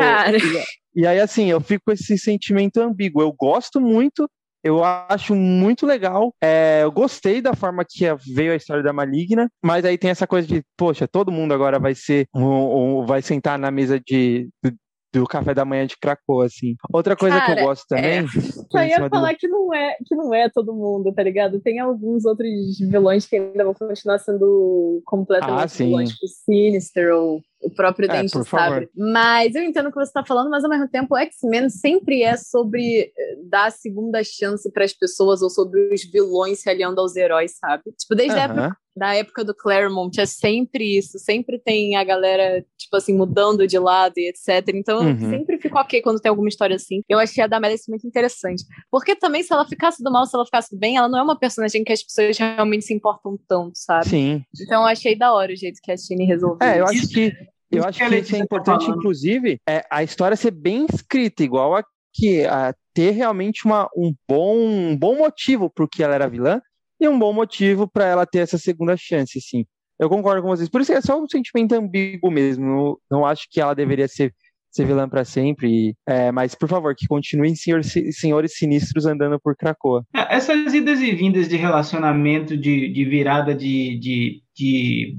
E, e aí, assim, eu fico com esse sentimento ambíguo. Eu gosto muito, eu acho muito legal. É, eu gostei da forma que veio a história da Maligna, mas aí tem essa coisa de, poxa, todo mundo agora vai ser, um, um, vai sentar na mesa de, do café da manhã de Krakow, assim. Outra coisa Cara, que eu gosto também. É... Só ia falar do... que não é que não é todo mundo, tá ligado? Tem alguns outros vilões que ainda vão continuar sendo completamente ah, vilões, tipo Sinister ou o próprio É, Dente favor. Mas eu entendo o que você está falando, mas ao mesmo tempo o X-Men sempre é sobre eh, dar a segunda chance para as pessoas ou sobre os vilões se aliando aos heróis, sabe? Tipo, desde a época. Da época do Claremont é sempre isso, sempre tem a galera, tipo assim, mudando de lado e etc. Então eu Uhum. sempre fico ok quando tem alguma história assim. Eu achei a da Melissa muito interessante. Porque também, se ela ficasse do mal, se ela ficasse do bem, ela não é uma personagem que as pessoas realmente se importam tanto, sabe? Sim. Então eu achei da hora o jeito que a Tini resolveu. É, eu isso. acho que eu acho que isso é tá importante, inclusive, é a história ser bem escrita, igual a que a ter realmente uma, um, bom, um bom motivo por que ela era vilã e um bom motivo para ela ter essa segunda chance, sim. Eu concordo com vocês. Por isso é só um sentimento ambíguo mesmo. Eu não acho que ela deveria ser, ser vilã para sempre. é, mas, por favor, que continuem senhor, senhores sinistros andando por Krakoa. É, Essas idas e vindas de relacionamento, de, de virada de, de, de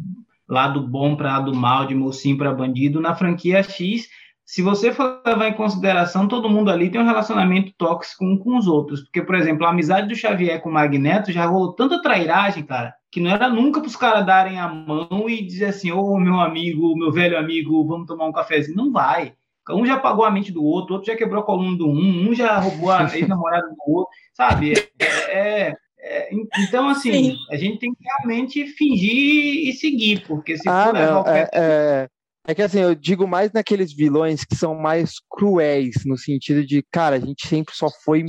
lado bom para lado mal, de mocinho para bandido, na franquia X, se você for levar em consideração, todo mundo ali tem um relacionamento tóxico um com os outros. Porque, por exemplo, a amizade do Xavier com o Magneto já rolou tanta trairagem, cara, que não era nunca para os caras darem a mão e dizer assim: Ô meu amigo, meu velho amigo, vamos tomar um cafezinho. Não vai. Um já apagou a mente do outro, outro já quebrou a coluna do um, um já roubou a ex-namorada do outro, sabe? É, é- é- então, assim, Sim. a gente tem que realmente fingir e seguir, porque se Ah, for levar não. o pé É, que assim, eu digo mais naqueles vilões que são mais cruéis, no sentido de, cara, a gente sempre só foi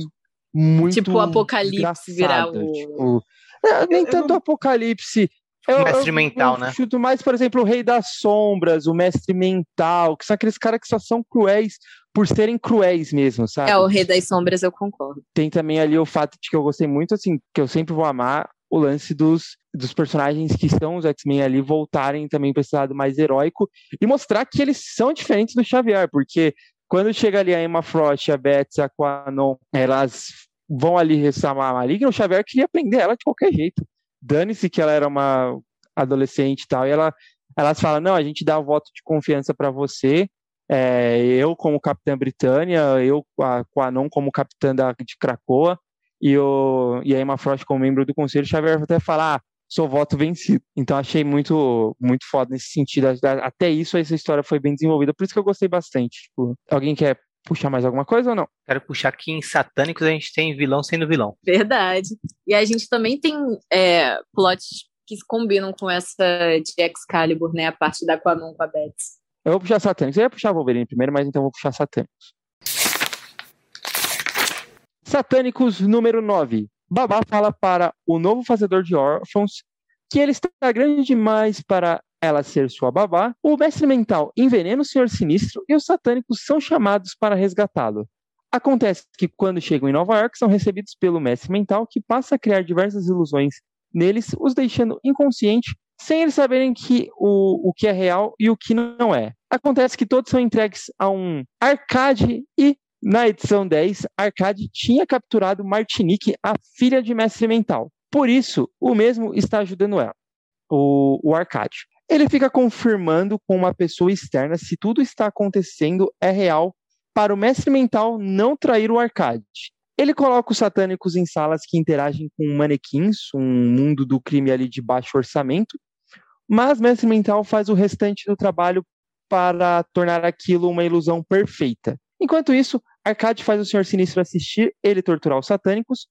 muito. Tipo o Apocalipse virar o- Tipo, é, nem Eu- eu tanto não- apocalipse. Eu, Mestre eu- mental, eu né? Chuto mais, por exemplo, o Rei das Sombras, o Mestre Mental, que são aqueles caras que só são cruéis por serem cruéis mesmo, sabe? É, o Rei das Sombras, eu concordo. tem também ali o fato de que eu gostei muito, assim, que eu sempre vou amar o lance dos, dos personagens que são os X-Men ali voltarem também para esse lado mais heróico e mostrar que eles são diferentes do Xavier, porque quando chega ali a Emma Frost, a Betsy, a Quanon, elas vão ali ressamar a Maligna, o Xavier queria prender ela de qualquer jeito. Dane-se que ela era uma adolescente e tal, e ela, elas falam, não, a gente dá o voto de confiança para você, é, eu como Capitã Britânia, eu a Quanon como Capitã da, de Krakoa, e, o, e a Emma Frost como membro do conselho, Xavier até falar, ah, sou voto vencido. Então achei muito, muito foda nesse sentido. Até isso, essa história foi bem desenvolvida, por isso que eu gostei bastante. Tipo, alguém quer puxar mais alguma coisa ou não? Quero puxar aqui em Satânicos, a gente tem vilão sendo vilão. Verdade. E a gente também tem é, plots que se combinam com essa de Excalibur, né? A parte da Quanon com a Betsy. Eu vou puxar Satânicos. Eu ia puxar Wolverine primeiro, mas então vou puxar Satânicos. Satânicos número 9. Babá fala para o novo fazedor de órfãos que ele está grande demais para ela ser sua babá. O mestre mental envenena o senhor sinistro e os satânicos são chamados para resgatá-lo. Acontece que quando chegam em Nova York são recebidos pelo mestre mental que passa a criar diversas ilusões neles, os deixando inconscientes sem eles saberem que o, o que é real e o que não é. Acontece que todos são entregues a um arcade e na edição 10, Arcade tinha capturado Martinique, a filha de Mestre Mental. Por isso, o mesmo está ajudando ela, o, o Arcade. Ele fica confirmando com uma pessoa externa se tudo está acontecendo é real para o Mestre Mental não trair o Arcade. Ele coloca os satânicos em salas que interagem com manequins, um mundo do crime ali de baixo orçamento, mas Mestre Mental faz o restante do trabalho para tornar aquilo uma ilusão perfeita. Enquanto isso, Arcade faz o Senhor Sinistro assistir ele torturar os satânicos,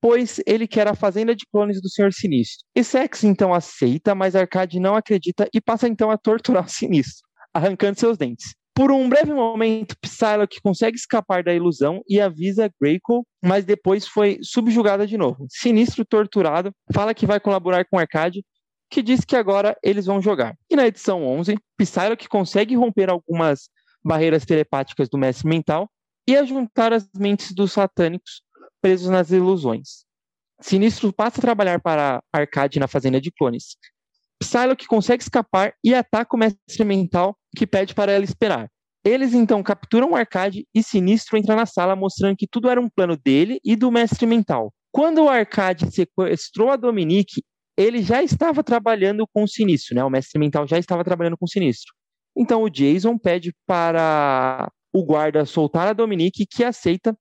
pois ele quer a fazenda de clones do Senhor Sinistro. E Sex então aceita, mas Arcade não acredita e passa então a torturar o Sinistro, arrancando seus dentes. Por um breve momento, Psylocke consegue escapar da ilusão e avisa Greycoat, mas depois foi subjugada de novo. Sinistro, torturado, fala que vai colaborar com Arcade, que diz que agora eles vão jogar. E na edição 11, Psylocke consegue romper algumas barreiras telepáticas do mestre mental e a juntar as mentes dos satânicos presos nas ilusões. Sinistro passa a trabalhar para Arcade na fazenda de clones. Psylocke consegue escapar e ataca o mestre mental, que pede para ela esperar. Eles então capturam Arcade e Sinistro entra na sala, mostrando que tudo era um plano dele e do mestre mental. Quando o Arcade sequestrou a Dominique, ele já estava trabalhando com o Sinistro, né? O mestre mental já estava trabalhando com o Sinistro. Então o Jason pede para o guarda soltar a Dominique, que aceita,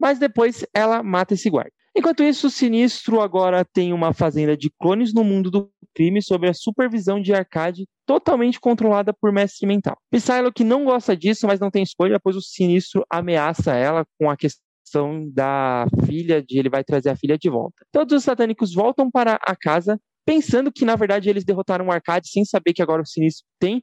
mas depois ela mata esse guarda. Enquanto isso, o Sinistro agora tem uma fazenda de clones no mundo do crime sob a supervisão de Arcade, totalmente controlada por Mestre Mental. Psylocke não gosta disso, mas não tem escolha, pois o Sinistro ameaça ela com a questão da filha, de ele vai trazer a filha de volta. Todos os satânicos voltam para a casa, pensando que na verdade eles derrotaram o Arcade, sem saber que agora o Sinistro tem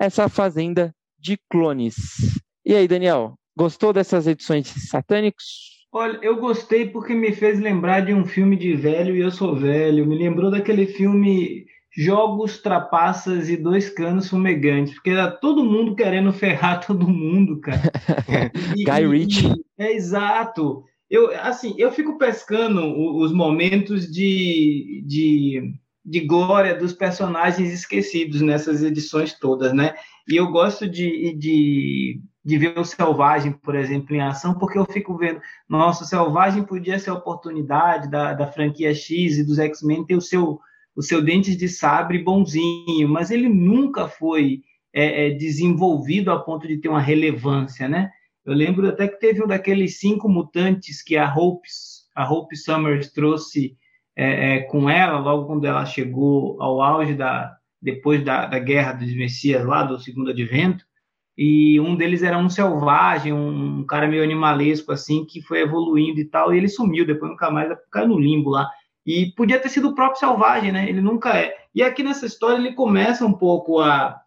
essa fazenda de clones. E aí, Daniel, gostou dessas edições satânicos? Olha, eu gostei porque me fez lembrar de um filme de velho e eu sou velho. Me lembrou daquele filme Jogos, Trapaças e Dois Canos Fumegantes, porque era todo mundo querendo ferrar todo mundo, cara. E, Guy Ritchie. É exato. Eu, assim, eu fico pescando os momentos de, de, de glória dos personagens esquecidos nessas edições todas, né? E eu gosto de, de de ver o Selvagem, por exemplo, em ação, porque eu fico vendo, nossa, o Selvagem podia ser a oportunidade da, da franquia X e dos X-Men ter o seu, o seu Dentes de Sabre bonzinho, mas ele nunca foi é, é, desenvolvido a ponto de ter uma relevância, né? Eu lembro até que teve um daqueles cinco mutantes que a Hope, a Hope Summers trouxe é, é, com ela, logo quando ela chegou ao auge da depois da, da Guerra dos Messias, lá do Segundo Advento, e um deles era um selvagem, um cara meio animalesco, assim, que foi evoluindo e tal, e ele sumiu, depois nunca mais caiu no limbo lá. E podia ter sido o próprio selvagem, né? Ele nunca é. E aqui nessa história ele começa um pouco a,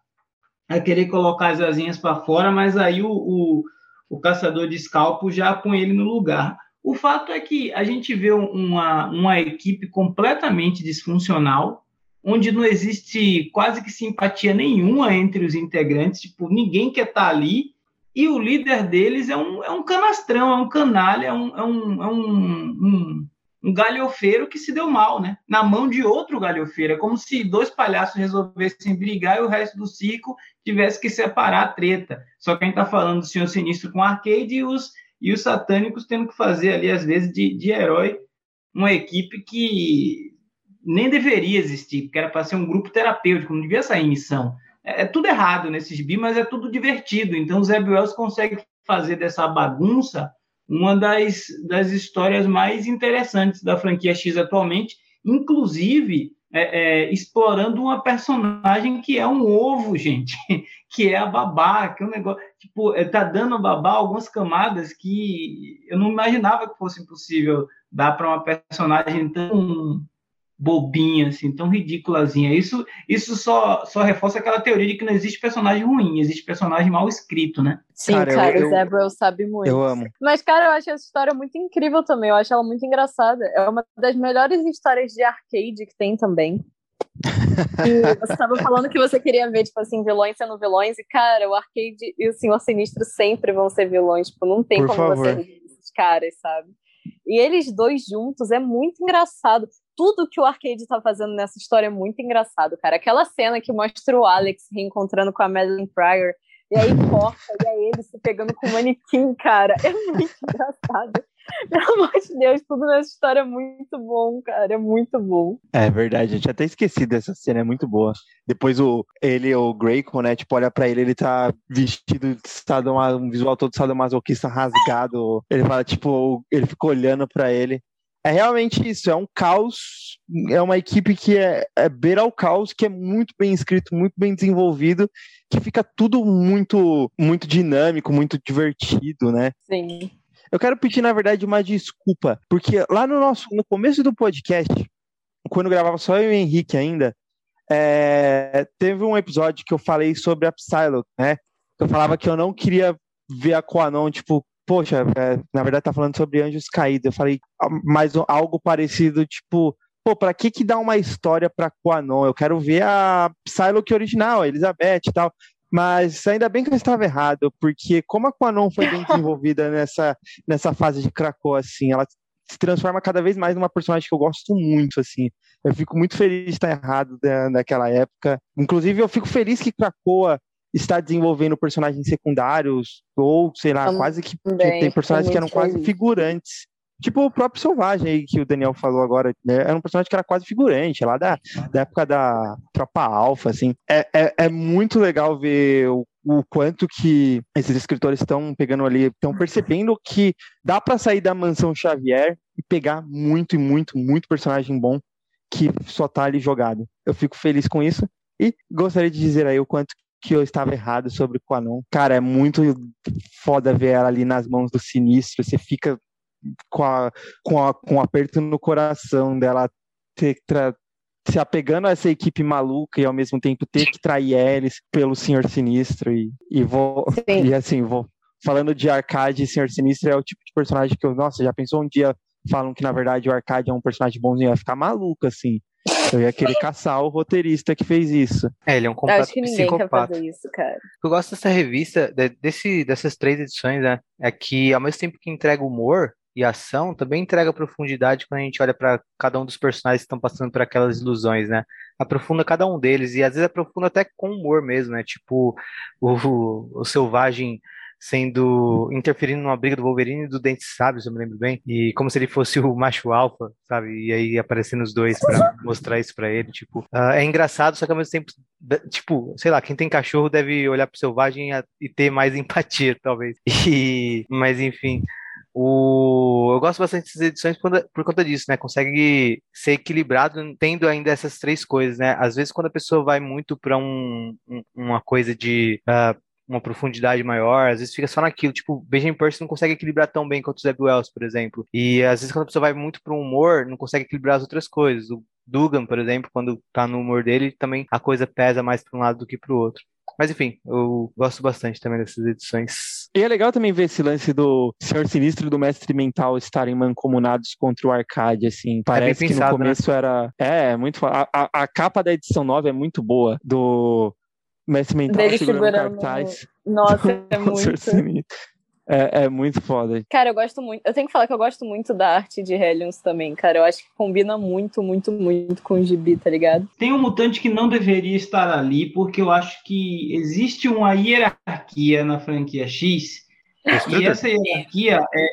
a querer colocar as asinhas para fora, mas aí o, o, o, caçador de escalpo já põe ele no lugar. O fato é que a gente vê uma, uma equipe completamente disfuncional, onde não existe quase que simpatia nenhuma entre os integrantes, tipo, ninguém quer estar tá ali, e o líder deles é um, é um canastrão, é um canalha, é um, é um, é um, um, um galhofeiro que se deu mal, né? Na mão de outro galhofeiro. É como se dois palhaços resolvessem brigar e o resto do circo tivesse que separar a treta. Só que a gente está falando do Senhor Sinistro com Arcade e os, e os satânicos tendo que fazer ali, às vezes, de, de herói, uma equipe que nem deveria existir, porque era para ser um grupo terapêutico, não devia sair em missão. É, é tudo errado nesses bi, mas é tudo divertido. Então, o Zé Wells consegue fazer dessa bagunça uma das, das histórias mais interessantes da franquia X atualmente, inclusive é, é, explorando uma personagem que é um ovo, gente, que é a babá, que é um negócio, tipo, é, tá dando a babá algumas camadas que eu não imaginava que fosse possível dar para uma personagem tão bobinha, assim, tão ridículazinha. Isso, isso só, só reforça aquela teoria de que não existe personagem ruim, existe personagem mal escrito, né? Sim, cara, cara eu, o Zebra sabe muito. Eu amo. Mas, cara, eu acho essa história muito incrível também. Eu acho ela muito engraçada. É uma das melhores histórias de arcade que tem também. E você estava falando que você queria ver, tipo assim, vilões sendo vilões, e, cara, o arcade e o Senhor Sinistro sempre vão ser vilões. Tipo, não tem Por como favor. você ver esses caras, sabe? E eles dois juntos é muito engraçado tudo que o Arcade tá fazendo nessa história é muito engraçado, cara. Aquela cena que mostra o Alex reencontrando com a Madeline Pryor, e aí corta, e é ele se pegando com o manequim, cara. É muito engraçado. Pelo amor de Deus, tudo nessa história é muito bom, cara. É muito bom. É verdade, gente até esqueci dessa cena, é muito boa. Depois o, ele, o Graycon, né, tipo, olha pra ele, ele tá vestido de estado, um visual todo sadomasoquista rasgado. Ele fala, tipo, ele fica olhando pra ele. É realmente isso, é um caos, é uma equipe que é, é beira ao caos, que é muito bem escrito, muito bem desenvolvido, que fica tudo muito, muito dinâmico, muito divertido, né? Sim. Eu quero pedir, na verdade, uma desculpa, porque lá no nosso, no começo do podcast, quando gravava só eu e o Henrique ainda, é, teve um episódio que eu falei sobre a Psylocke, né? Eu falava que eu não queria ver a Quanon, tipo, poxa, é, na verdade tá falando sobre anjos caídos. Eu falei ah, mais algo parecido, tipo, pô, pra que que dá uma história pra Quanon? Eu quero ver a Psylocke original, a Elizabeth e tal. Mas ainda bem que eu estava errado, porque como a Quanon foi bem desenvolvida nessa, nessa fase de Krakoa, assim, ela se transforma cada vez mais numa personagem que eu gosto muito, assim. Eu fico muito feliz de estar errado da, naquela época. Inclusive, eu fico feliz que Krakoa está desenvolvendo personagens secundários, ou sei lá, Também, quase que, tem personagens que eram quase feliz. figurantes. Tipo o próprio Selvagem aí que o Daniel falou agora, né? era um personagem que era quase figurante, lá da, da época da Tropa Alpha, assim. É, é, é muito legal ver o, o quanto que esses escritores estão pegando ali, estão percebendo que dá para sair da mansão Xavier e pegar muito e muito, muito personagem bom que só tá ali jogado. Eu fico feliz com isso e gostaria de dizer aí o quanto que eu estava errado sobre o Quanon. Cara, é muito foda ver ela ali nas mãos do sinistro. Você fica com, a, com, a, com um aperto no coração dela ter, tra, se apegando a essa equipe maluca e ao mesmo tempo ter que trair eles pelo Senhor Sinistro e, e vou Sim. e assim vou falando de Arcade e Senhor Sinistro é o tipo de personagem que eu nossa já pensou um dia falam que na verdade o Arcade é um personagem bonzinho ia ficar maluco assim eu ia querer caçar o roteirista que fez isso. É, ele é um completo acho que ninguém psicopata. quer fazer isso, cara. Eu gosto dessa revista, desse, dessas três edições, né? É que ao mesmo tempo que entrega humor, e ação também entrega profundidade quando a gente olha para cada um dos personagens que estão passando por aquelas ilusões, né? Aprofunda cada um deles e às vezes aprofunda até com humor mesmo, né? Tipo o, o selvagem sendo interferindo numa briga do Wolverine e do Dente Sábio, se eu me lembro bem, e como se ele fosse o macho alfa, sabe? E aí aparecendo os dois para mostrar isso para ele, tipo, uh, é engraçado, só que ao mesmo tempo, tipo, sei lá, quem tem cachorro deve olhar pro selvagem e ter mais empatia, talvez. E, mas enfim, o... Eu gosto bastante dessas edições por, conta disso, né? Consegue ser equilibrado tendo ainda essas três coisas, né? Às vezes, quando a pessoa vai muito para um, um, uma coisa de uh, uma profundidade maior, às vezes fica só naquilo. Tipo, Benjamin Percy não consegue equilibrar tão bem quanto o Zeb Wells, por exemplo. E às vezes, quando a pessoa vai muito para o humor, não consegue equilibrar as outras coisas. O Dugan, por exemplo, quando tá no humor dele, também a coisa pesa mais para um lado do que para o outro. Mas enfim, eu gosto bastante também dessas edições. E é legal também ver esse lance do Senhor Sinistro e do Mestre Mental estarem mancomunados contra o Arcade, assim. É Parece é pensado, que no né? começo né? era. É, é muito. A, a, a, capa da edição 9 é muito boa. Do Mestre Mental Dele segurando, segurando cartaz. Nossa, é muito. É, é, muito foda. Cara, eu gosto muito. Eu tenho que falar que eu gosto muito da arte de Hellions também, cara. Eu acho que combina muito, muito, muito com o gibi, tá ligado? Tem um mutante que não deveria estar ali, porque eu acho que existe uma hierarquia na franquia X. e essa hierarquia é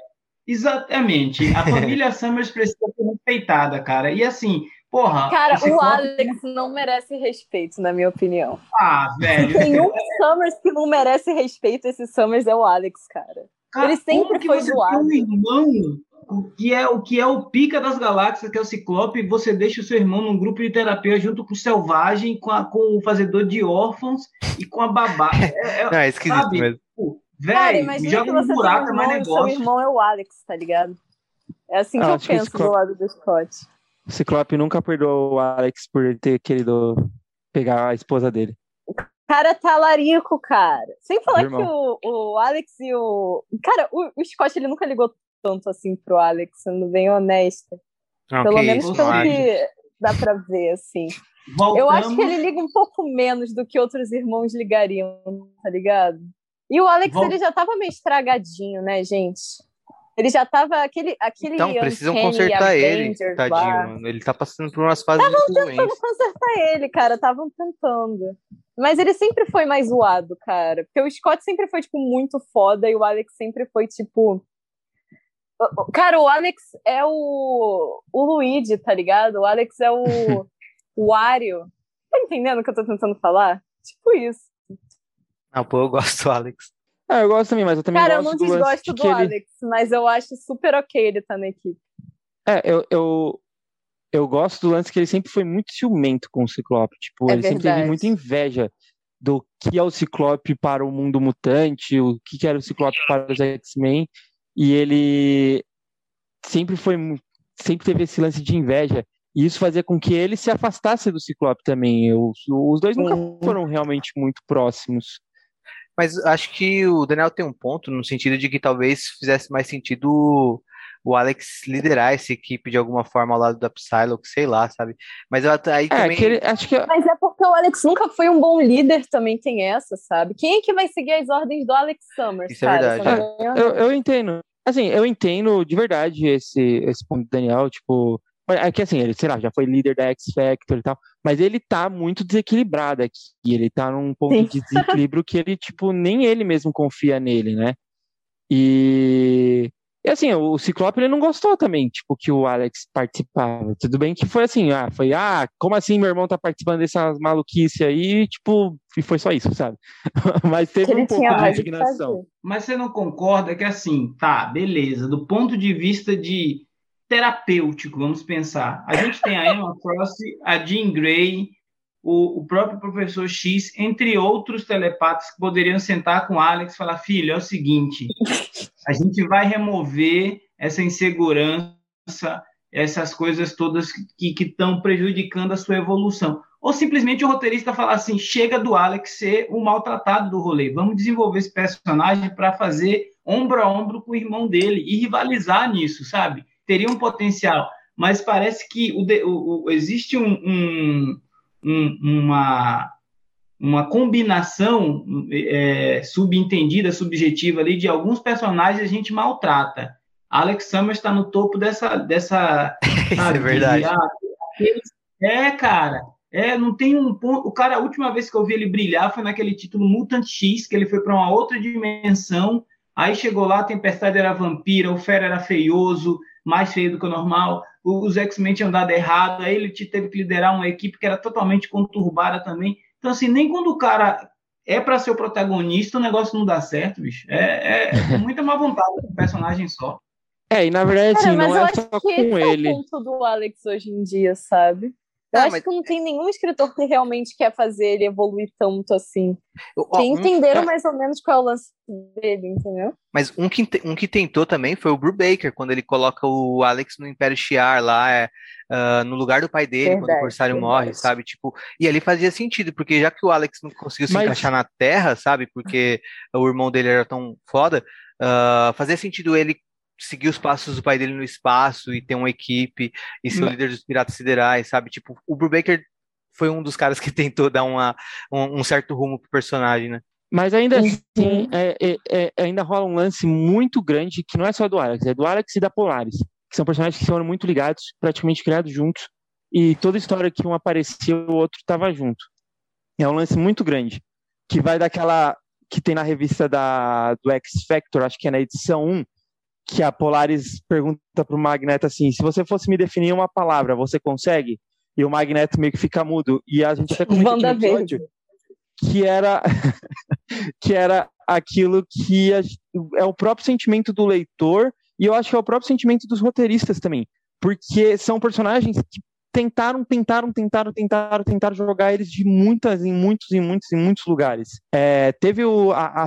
exatamente. A família Summers precisa ser respeitada, cara. E assim, Porra. Cara, o Alex não merece respeito, na minha opinião. Ah, velho. Tem um Summers que não merece respeito, esse Summers é o Alex, cara. cara Ele sempre que foi você doado. Tem um irmão o que é o que é o pica das galáxias, que é o Ciclope, e você deixa o seu irmão num grupo de terapia junto com o Selvagem, com, a, com o Fazedor de Órfãos e com a Babá. É, é, não, é esquisito sabe? mesmo. Velho, joga um buraco, é mais negócio. Seu irmão é o Alex, tá ligado? É assim que ah, eu penso que do lado do Scott. O Ciclope nunca perdoou o Alex por ter querido pegar a esposa dele. O cara tá larico, cara. Sem falar que o, o Alex e o. Cara, o, o Scott ele nunca ligou tanto assim pro Alex, sendo bem honesta. Ah, Pelo menos pelo que dá pra ver, assim. Voltamos. Eu acho que ele liga um pouco menos do que outros irmãos ligariam, tá ligado? E o Alex, ele já tava meio estragadinho, né, gente? Ele já tava aquele. aquele então, precisam consertar ele, tadinho. Ele tá passando por umas fases Estavam tentando consertar ele, cara. Estavam tentando. Mas ele sempre foi mais zoado, cara. Porque o Scott sempre foi, tipo, muito foda e o Alex sempre foi, tipo. Cara, o Alex é o. O Luigi, tá ligado? O Alex é o. o Wario. Tá entendendo o que eu tô tentando falar? Tipo isso. Não, pô, eu gosto do Alex. Ah, eu gosto também, mas eu também Cara, gosto do Cara, eu não desgosto do, Alex, ele... mas eu acho super ok ele estar tá na equipe. É, eu, eu, eu gosto do lance que ele sempre foi muito ciumento com o Ciclope. Tipo, é ele verdade. sempre teve muita inveja do que é o Ciclope para o mundo mutante, o que era o Ciclope para os X-Men, e ele sempre foi sempre teve esse lance de inveja. E isso fazia com que ele se afastasse do Ciclope também. Eu, os dois nunca foram realmente muito próximos. Mas acho que o Daniel tem um ponto no sentido de que talvez fizesse mais sentido o Alex liderar essa equipe de alguma forma ao lado da Psylocke, sei lá, sabe? Mas eu, aí é, também... Que ele, acho que... Mas é porque o Alex nunca foi um bom líder, também tem essa, sabe? Quem é que vai seguir as ordens do Alex Summers, Isso é cara? é verdade. É, eu, eu entendo. Assim, eu entendo de verdade esse, esse ponto do Daniel, tipo... É que assim, ele, sei lá, já foi líder da X Factor e tal, mas ele tá muito desequilibrado aqui. Ele tá num ponto Sim. de desequilíbrio que ele, tipo, nem ele mesmo confia nele, né? E E assim, o Ciclope ele não gostou também, tipo, que o Alex participava. Tudo bem que foi assim, ah, foi, ah, como assim meu irmão tá participando dessas maluquices aí, tipo, e foi só isso, sabe? Mas teve um pouco de indignação. Mas você não concorda que assim, tá, beleza, do ponto de vista de terapêutico, vamos pensar. A gente tem a Emma Frost, a Jean Grey, o, o, próprio professor X, entre outros telepatas que poderiam sentar com Alex e falar: filho, é o seguinte, a gente vai remover essa insegurança, essas coisas todas que estão prejudicando a sua evolução. Ou simplesmente o roteirista falar assim: chega do Alex ser o maltratado do rolê, vamos desenvolver esse personagem para fazer ombro a ombro com o irmão dele e rivalizar nisso, sabe? Teria um potencial, mas parece que o, o, o existe um, um um, uma, uma combinação é, subentendida, subjetiva ali de alguns personagens a gente maltrata. Alex Summers está no topo dessa. dessa Isso é verdade. é, cara. É, não tem um ponto. O cara, a última vez que eu vi ele brilhar foi naquele título Mutant X, que ele foi para uma outra dimensão. Aí chegou lá, a Tempestade era vampira, o Fera era feioso, mais feio do que o normal os X-Men tinham dado errado, aí ele teve que liderar uma equipe que era totalmente conturbada também. Então, assim, nem quando o cara é para ser o protagonista, o negócio não dá certo, bicho. É, é, muita má vontade do personagem só. É, e na verdade, assim, não é só com ele. É o ponto do Alex hoje em dia, sabe? Eu ah, acho mas... que não tem nenhum escritor que realmente quer fazer ele evoluir tanto assim. Que entenderam um, mais ou menos qual é o lance dele, entendeu? Mas um que, um que tentou também foi o Brubaker, quando ele coloca o Alex no Império Shiar lá, é, uh, no lugar do pai dele, verdade, quando o Corsário verdade. morre, sabe? Tipo, e ali fazia sentido, porque já que o Alex não conseguiu se mas... encaixar na Terra, sabe? Porque o irmão dele era tão foda, uh, fazia sentido ele seguir os passos do pai dele no espaço e ter uma equipe e ser o líder dos piratas siderais, sabe? Tipo, o Brubaker foi um dos caras que tentou dar uma, um, um certo rumo pro personagem, né? Mas ainda assim, é, é, é, ainda rola um lance muito grande que não é só do Alex, é do Alex e da Polaris, que são personagens que foram muito ligados, praticamente criados juntos, e toda história que um aparecia, o outro estava junto. É um lance muito grande, que vai daquela que tem na revista da, do X Factor, acho que é na edição 1, que a Polaris pergunta para o Magneto assim: se você fosse me definir uma palavra, você consegue? E o Magneto meio que fica mudo. E a gente até comentou no episódio que era que era aquilo que é o próprio sentimento do leitor e eu acho que é o próprio sentimento dos roteiristas também, porque são personagens que tentaram, tentaram, tentaram, tentaram, tentaram jogar eles de muitas, em muitos, em muitos, em muitos lugares. É, teve o, a, a,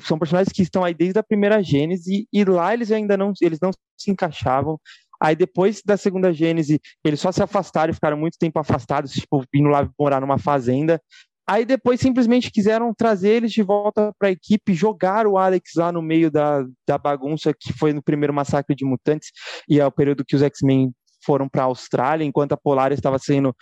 são personagens que estão aí desde a primeira Gênese e lá eles ainda não, eles não se encaixavam. Aí depois da segunda Gênese, eles só se afastaram ficaram muito tempo afastados, tipo, vindo lá morar numa fazenda. Aí depois simplesmente quiseram trazer eles de volta para a equipe, jogar o Alex lá no meio da, da bagunça que foi no primeiro massacre de mutantes e é o período que os X-Men foram para a Austrália, enquanto a Polaris estava sendo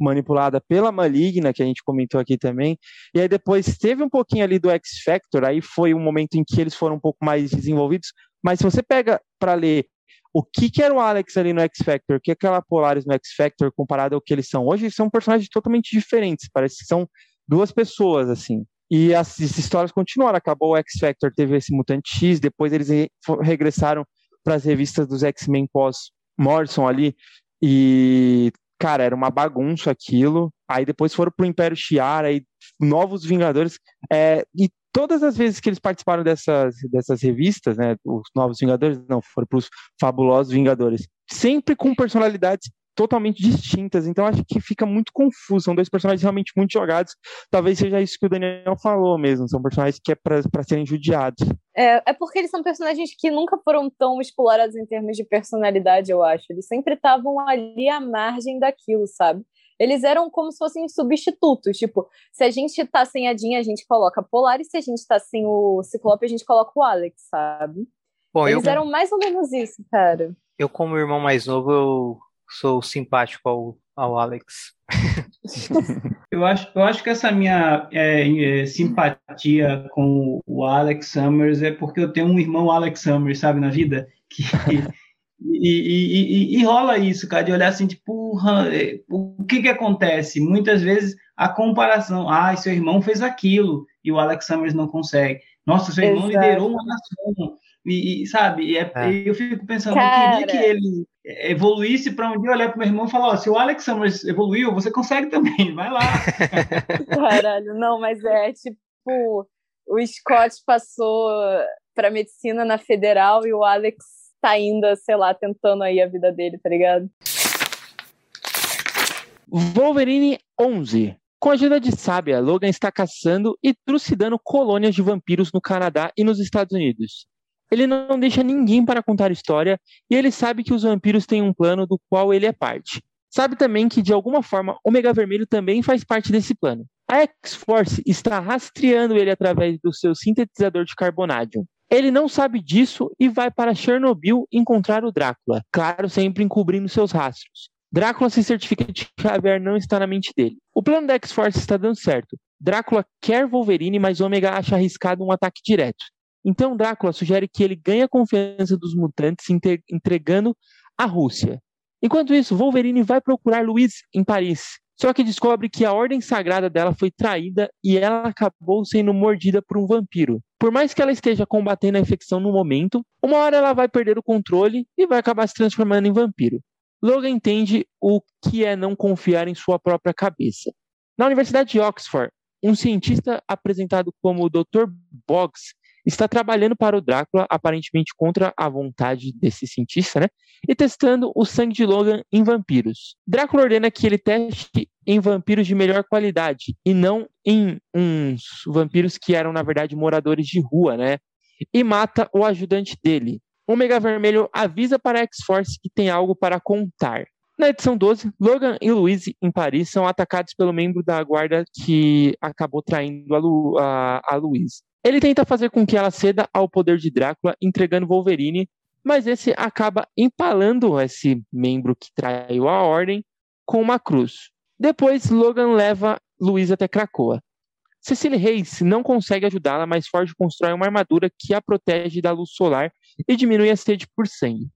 manipulada pela Maligna, que a gente comentou aqui também. E aí depois teve um pouquinho ali do X Factor, aí foi um momento em que eles foram um pouco mais desenvolvidos. Mas se você pega para ler o que, que era o Alex ali no X Factor, o que aquela Polaris no X Factor comparado ao que eles são hoje, são personagens totalmente diferentes. Parece que são duas pessoas, assim. E as, as histórias continuaram. Acabou o X Factor, teve esse Mutante X, depois eles re, regressaram para as revistas dos X-Men pós Morrison ali, e, cara, era uma bagunça aquilo. Aí depois foram pro Império Shi'ar, aí novos Vingadores, é, e todas as vezes que eles participaram dessas, dessas revistas, né, os Novos Vingadores, não, foram pros Fabulosos Vingadores, sempre com personalidades totalmente distintas, então acho que fica muito confuso. São dois personagens realmente muito jogados. Talvez seja isso que o Daniel falou mesmo. São personagens que é para serem judiados. É, é porque eles são personagens que nunca foram tão explorados em termos de personalidade, eu acho. Eles sempre estavam ali à margem daquilo, sabe? Eles eram como se fossem substitutos. Tipo, se a gente tá sem a Jean, a gente coloca Polar, e se a gente tá sem o Ciclope, a gente coloca o Alex, sabe? Bom, Eles eu... eram mais ou menos isso, cara. Eu, como irmão mais novo, eu sou simpático ao, ao Alex. eu, acho, eu acho que essa minha é, é, simpatia com o Alex Summers é porque eu tenho um irmão Alex Summers, sabe, na vida, que e, e, e, e, rola isso, cara, de olhar assim, tipo, o que que acontece? Muitas vezes a comparação, ah, seu irmão fez aquilo e o Alex Summers não consegue. Nossa, seu irmão Exato. liderou uma nação, E, e sabe, e é, é. eu fico pensando, Cara... eu queria que ele evoluísse para um dia olhar para meu irmão e falar: ó, se o Alex Summers evoluiu, você consegue também, vai lá. Caralho, não, mas é tipo, o Scott passou para medicina na federal e o Alex tá ainda, sei lá, tentando aí a vida dele, tá ligado? Wolverine 11. Com a ajuda de Sábia, Logan está caçando e trucidando colônias de vampiros no Canadá e nos Estados Unidos. Ele não deixa ninguém para contar história e ele sabe que os vampiros têm um plano do qual ele é parte. Sabe também que, de alguma forma, Omega Vermelho também faz parte desse plano. A X-Force está rastreando ele através do seu sintetizador de carbonádio. Ele não sabe disso e vai para Chernobyl encontrar o Drácula, claro, sempre encobrindo seus rastros. Drácula se certifica de que Xavier não está na mente dele. O plano da X-Force está dando certo. Drácula quer Wolverine, mas Omega acha arriscado um ataque direto. Então Drácula sugere que ele ganhe a confiança dos mutantes entregando a Rússia. Enquanto isso, Wolverine vai procurar Louise em Paris, só que descobre que a ordem sagrada dela foi traída e ela acabou sendo mordida por um vampiro. Por mais que ela esteja combatendo a infecção no momento, uma hora ela vai perder o controle e vai acabar se transformando em vampiro. Logan entende o que é não confiar em sua própria cabeça. Na Universidade de Oxford, um cientista apresentado como o Dr. Boggs está trabalhando para o Drácula, aparentemente contra a vontade desse cientista, né? E testando o sangue de Logan em vampiros. Drácula ordena que ele teste em vampiros de melhor qualidade e não em uns vampiros que eram, na verdade, moradores de rua, né? E mata o ajudante dele. O Mega Vermelho avisa para a X-Force que tem algo para contar. Na edição 12, Logan e Louise, em Paris, são atacados pelo membro da guarda que acabou traindo a, Lu, a, a Louise. Ele tenta fazer com que ela ceda ao poder de Drácula, entregando Wolverine, mas esse acaba empalando esse membro que traiu a ordem com uma cruz. Depois, Logan leva Luiz até Krakoa. Cecily Reis não consegue ajudá-la, mas Forge constrói uma armadura que a protege da luz solar e diminui a sede por sangue.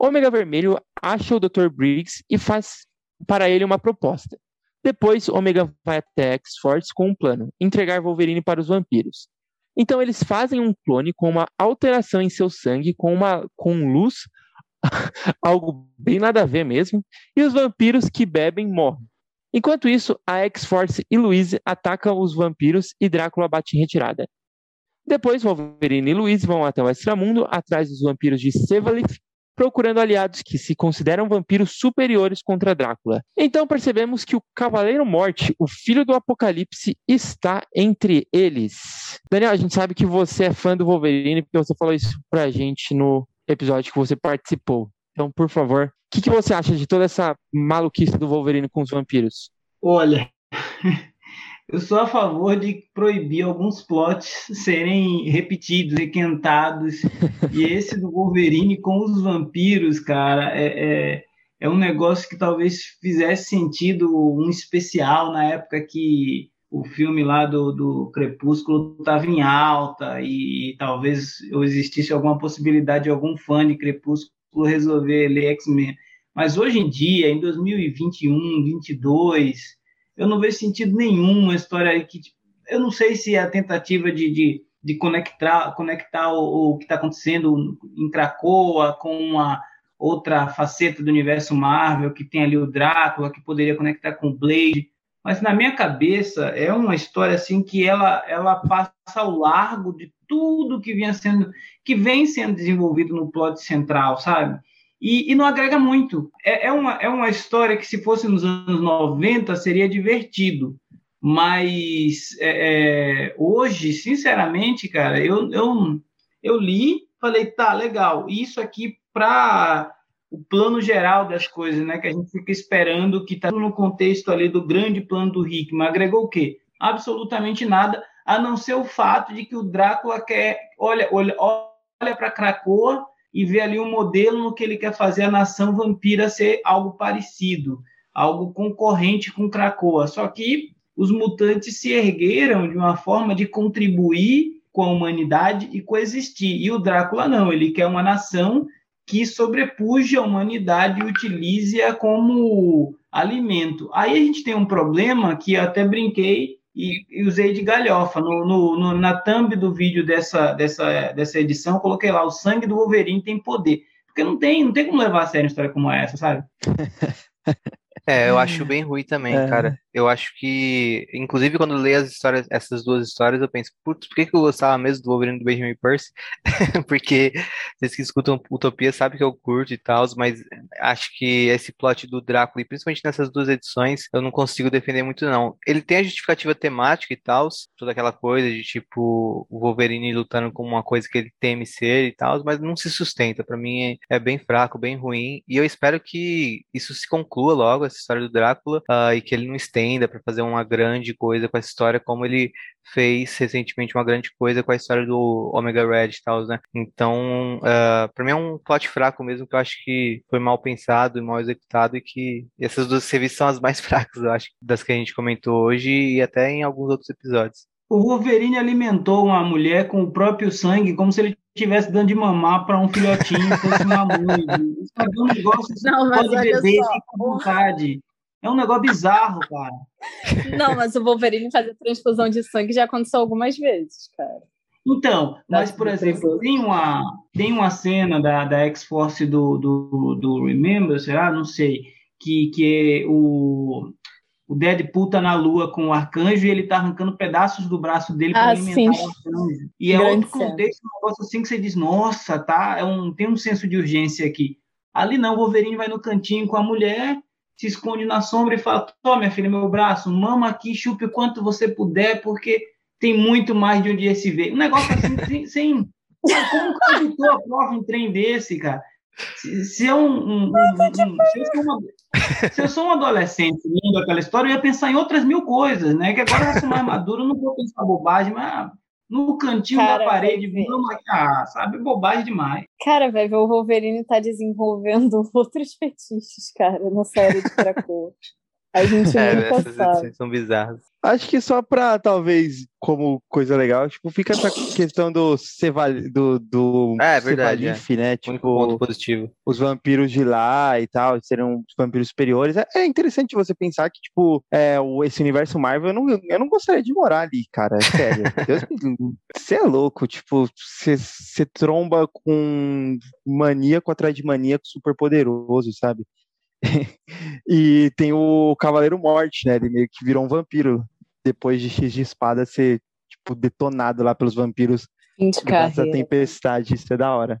Ômega Vermelho acha o Dr. Briggs e faz para ele uma proposta. Depois, Ômega vai até X-Force com um plano: entregar Wolverine para os vampiros. Então eles fazem um clone com uma alteração em seu sangue, com uma com luz, algo bem nada a ver mesmo, e os vampiros que bebem morrem. Enquanto isso, a X-Force e Louise atacam os vampiros e Drácula bate em retirada. Depois, Wolverine e Louise vão até o Extramundo, atrás dos vampiros de Sevalith, procurando aliados que se consideram vampiros superiores contra Drácula. Então percebemos que o Cavaleiro Morte, o filho do Apocalipse, está entre eles. Daniel, a gente sabe que você é fã do Wolverine, porque você falou isso pra gente no episódio que você participou. Então, por favor, o que, que você acha de toda essa maluquice do Wolverine com os vampiros? Olha, Eu sou a favor de proibir alguns plots serem repetidos, requentados. e esse do Wolverine com os vampiros, cara, é, é, é, um negócio que talvez fizesse sentido um especial na época que o filme lá do, do Crepúsculo estava em alta e, e talvez existisse alguma possibilidade de algum fã de Crepúsculo resolver ler X-Men. Mas hoje em dia, em 2021, 2022 eu não vejo sentido nenhum uma história aí que eu não sei se é a tentativa de, de, de conectar, conectar o, o que está acontecendo em Krakoa com uma outra faceta do universo Marvel, que tem ali o Drácula, que poderia conectar com o Blade. Mas na minha cabeça é uma história assim que ela, ela passa ao largo de tudo que vinha sendo que vem sendo desenvolvido no plot central, sabe? E, e, não agrega muito. É, é, uma, é uma história que, se fosse nos anos 90, seria divertido. Mas é, é, hoje, sinceramente, cara, eu, eu, eu li, falei, tá, legal. Isso aqui para o plano geral das coisas, né? Que a gente fica esperando que está no contexto ali do grande plano do Rick, mas agregou o quê? Absolutamente nada, a não ser o fato de que o Drácula quer, olha, olha, olha para Krakoa e ver ali um modelo no que ele quer fazer a nação vampira ser algo parecido, algo concorrente com Krakoa. Só que os mutantes se ergueram de uma forma de contribuir com a humanidade e coexistir. E o Drácula não, ele quer uma nação que sobrepuje a humanidade e utilize-a como alimento. Aí a gente tem um problema que eu até brinquei e, e usei de galhofa. No, no, no, na thumb do vídeo dessa, dessa, dessa edição, coloquei lá: o sangue do Wolverine tem poder. Porque não tem, não tem como levar a sério uma história como essa, sabe? É, eu acho bem ruim também, é. cara. Eu acho que, inclusive, quando eu leio as histórias, essas duas histórias, eu penso, putz, por que, que eu gostava mesmo do Wolverine do Benjamin Percy? Porque vocês que escutam Utopia sabem que eu curto e tal, mas acho que esse plot do Drácula, e principalmente nessas duas edições, eu não consigo defender muito, não. Ele tem a justificativa temática e tal, toda aquela coisa de tipo o Wolverine lutando com uma coisa que ele teme ser e tal, mas não se sustenta. Para mim é, é, bem fraco, bem ruim, e eu espero que isso se conclua logo, essa história do Drácula, uh, e que ele não estenda para fazer uma grande coisa com essa história, como ele fez recentemente uma grande coisa com a história do Omega Red e tal, né? Então, uh, ah, para mim é um plot fraco mesmo, que eu acho que foi mal pensado e mal executado, e que essas duas serviços são as mais fracas, eu acho, das que a gente comentou hoje e até em alguns outros episódios. O Wolverine alimentou uma mulher com o próprio sangue, como se ele estivesse dando de mamar para um filhotinho, fosse uma mãe. Isso é um negócio que não, pode beber sem vontade. É um negócio bizarro, cara. Não, mas o Wolverine fazer transfusão de sangue já aconteceu algumas vezes, cara. Então, mas, por exemplo, tem uma, tem uma cena da, da X-Force do, do, do Remember, será? Não sei. Que, que é o, o Deadpool tá na lua com o arcanjo e ele tá arrancando pedaços do braço dele para ah, alimentar sim. o arcanjo. E é Grande outro contexto, um negócio assim que você diz, nossa, tá? É um, tem um senso de urgência aqui. Ali não, o Wolverine vai no cantinho com a mulher se esconde na sombra e fala: Toma, minha filha, meu braço, mama aqui, chupe o quanto você puder, porque tem muito mais de um dia se ver. Um negócio assim, sem. sem como que editor aprova um trem desse, cara? Se, se, é um, um, um, se, eu sou uma, se eu sou um adolescente lendo aquela história, eu ia pensar em outras mil coisas, né? Que agora eu sou mais maduro, eu não vou pensar bobagem, mas no cantinho Cara, da parede, vamos ah, sabe, bobagem demais. Cara, ver, o Wolverine tá desenvolvendo outros fetiches, cara, na série de Krakow. A gente é, nunca sabe. são bizarras. Acho que só pra, talvez, como coisa legal, tipo, fica essa questão do Ceval, do, do é, é verdade, Cevalif, é. né? Tipo, ponto positivo. Os vampiros de lá e tal, serão os vampiros superiores. É, é interessante você pensar que, tipo, é, o, esse universo Marvel, eu não, eu não gostaria de morar ali, cara. É sério. Você é louco, tipo, você tromba com maníaco atrás de maníaco super poderoso, sabe? e tem o Cavaleiro Morte, né? Ele meio que virou um vampiro depois de X de espada ser tipo detonado lá pelos vampiros Fim de carreira. tempestade, isso é da hora.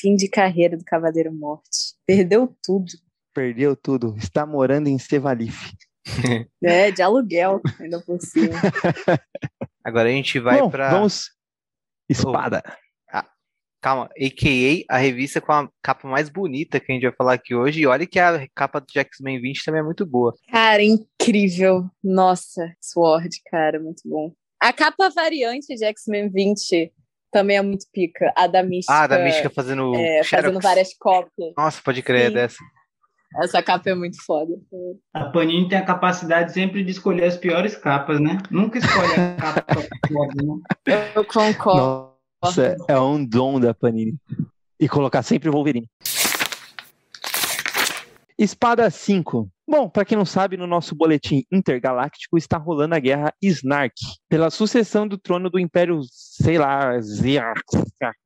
Fim de carreira do Cavaleiro Morte. Perdeu tudo. Perdeu tudo. Está morando em Sevalife. é, de aluguel, ainda por cima. Agora a gente vai para Vamos. Espada. Oh calma, a.k.a. a revista com a capa mais bonita que a gente vai falar aqui hoje. E olha que a capa do X-Men 20 também é muito boa. Cara, incrível. Nossa, Sword, cara, muito bom. A capa variante de X-Men 20 também é muito pica. A da Mística. Ah, da Mística fazendo. É, fazendo várias cópias. Nossa, pode crer, é dessa. Essa capa é muito foda. A Panini tem a capacidade sempre de escolher as piores capas, né? Nunca escolhe a capa foda, né? Eu concordo. Nossa, é um dom da Panini. E colocar sempre o Wolverine. Espada 5. Bom, para quem não sabe, no nosso boletim intergaláctico está rolando a guerra Snark, pela sucessão do trono do Império, sei lá,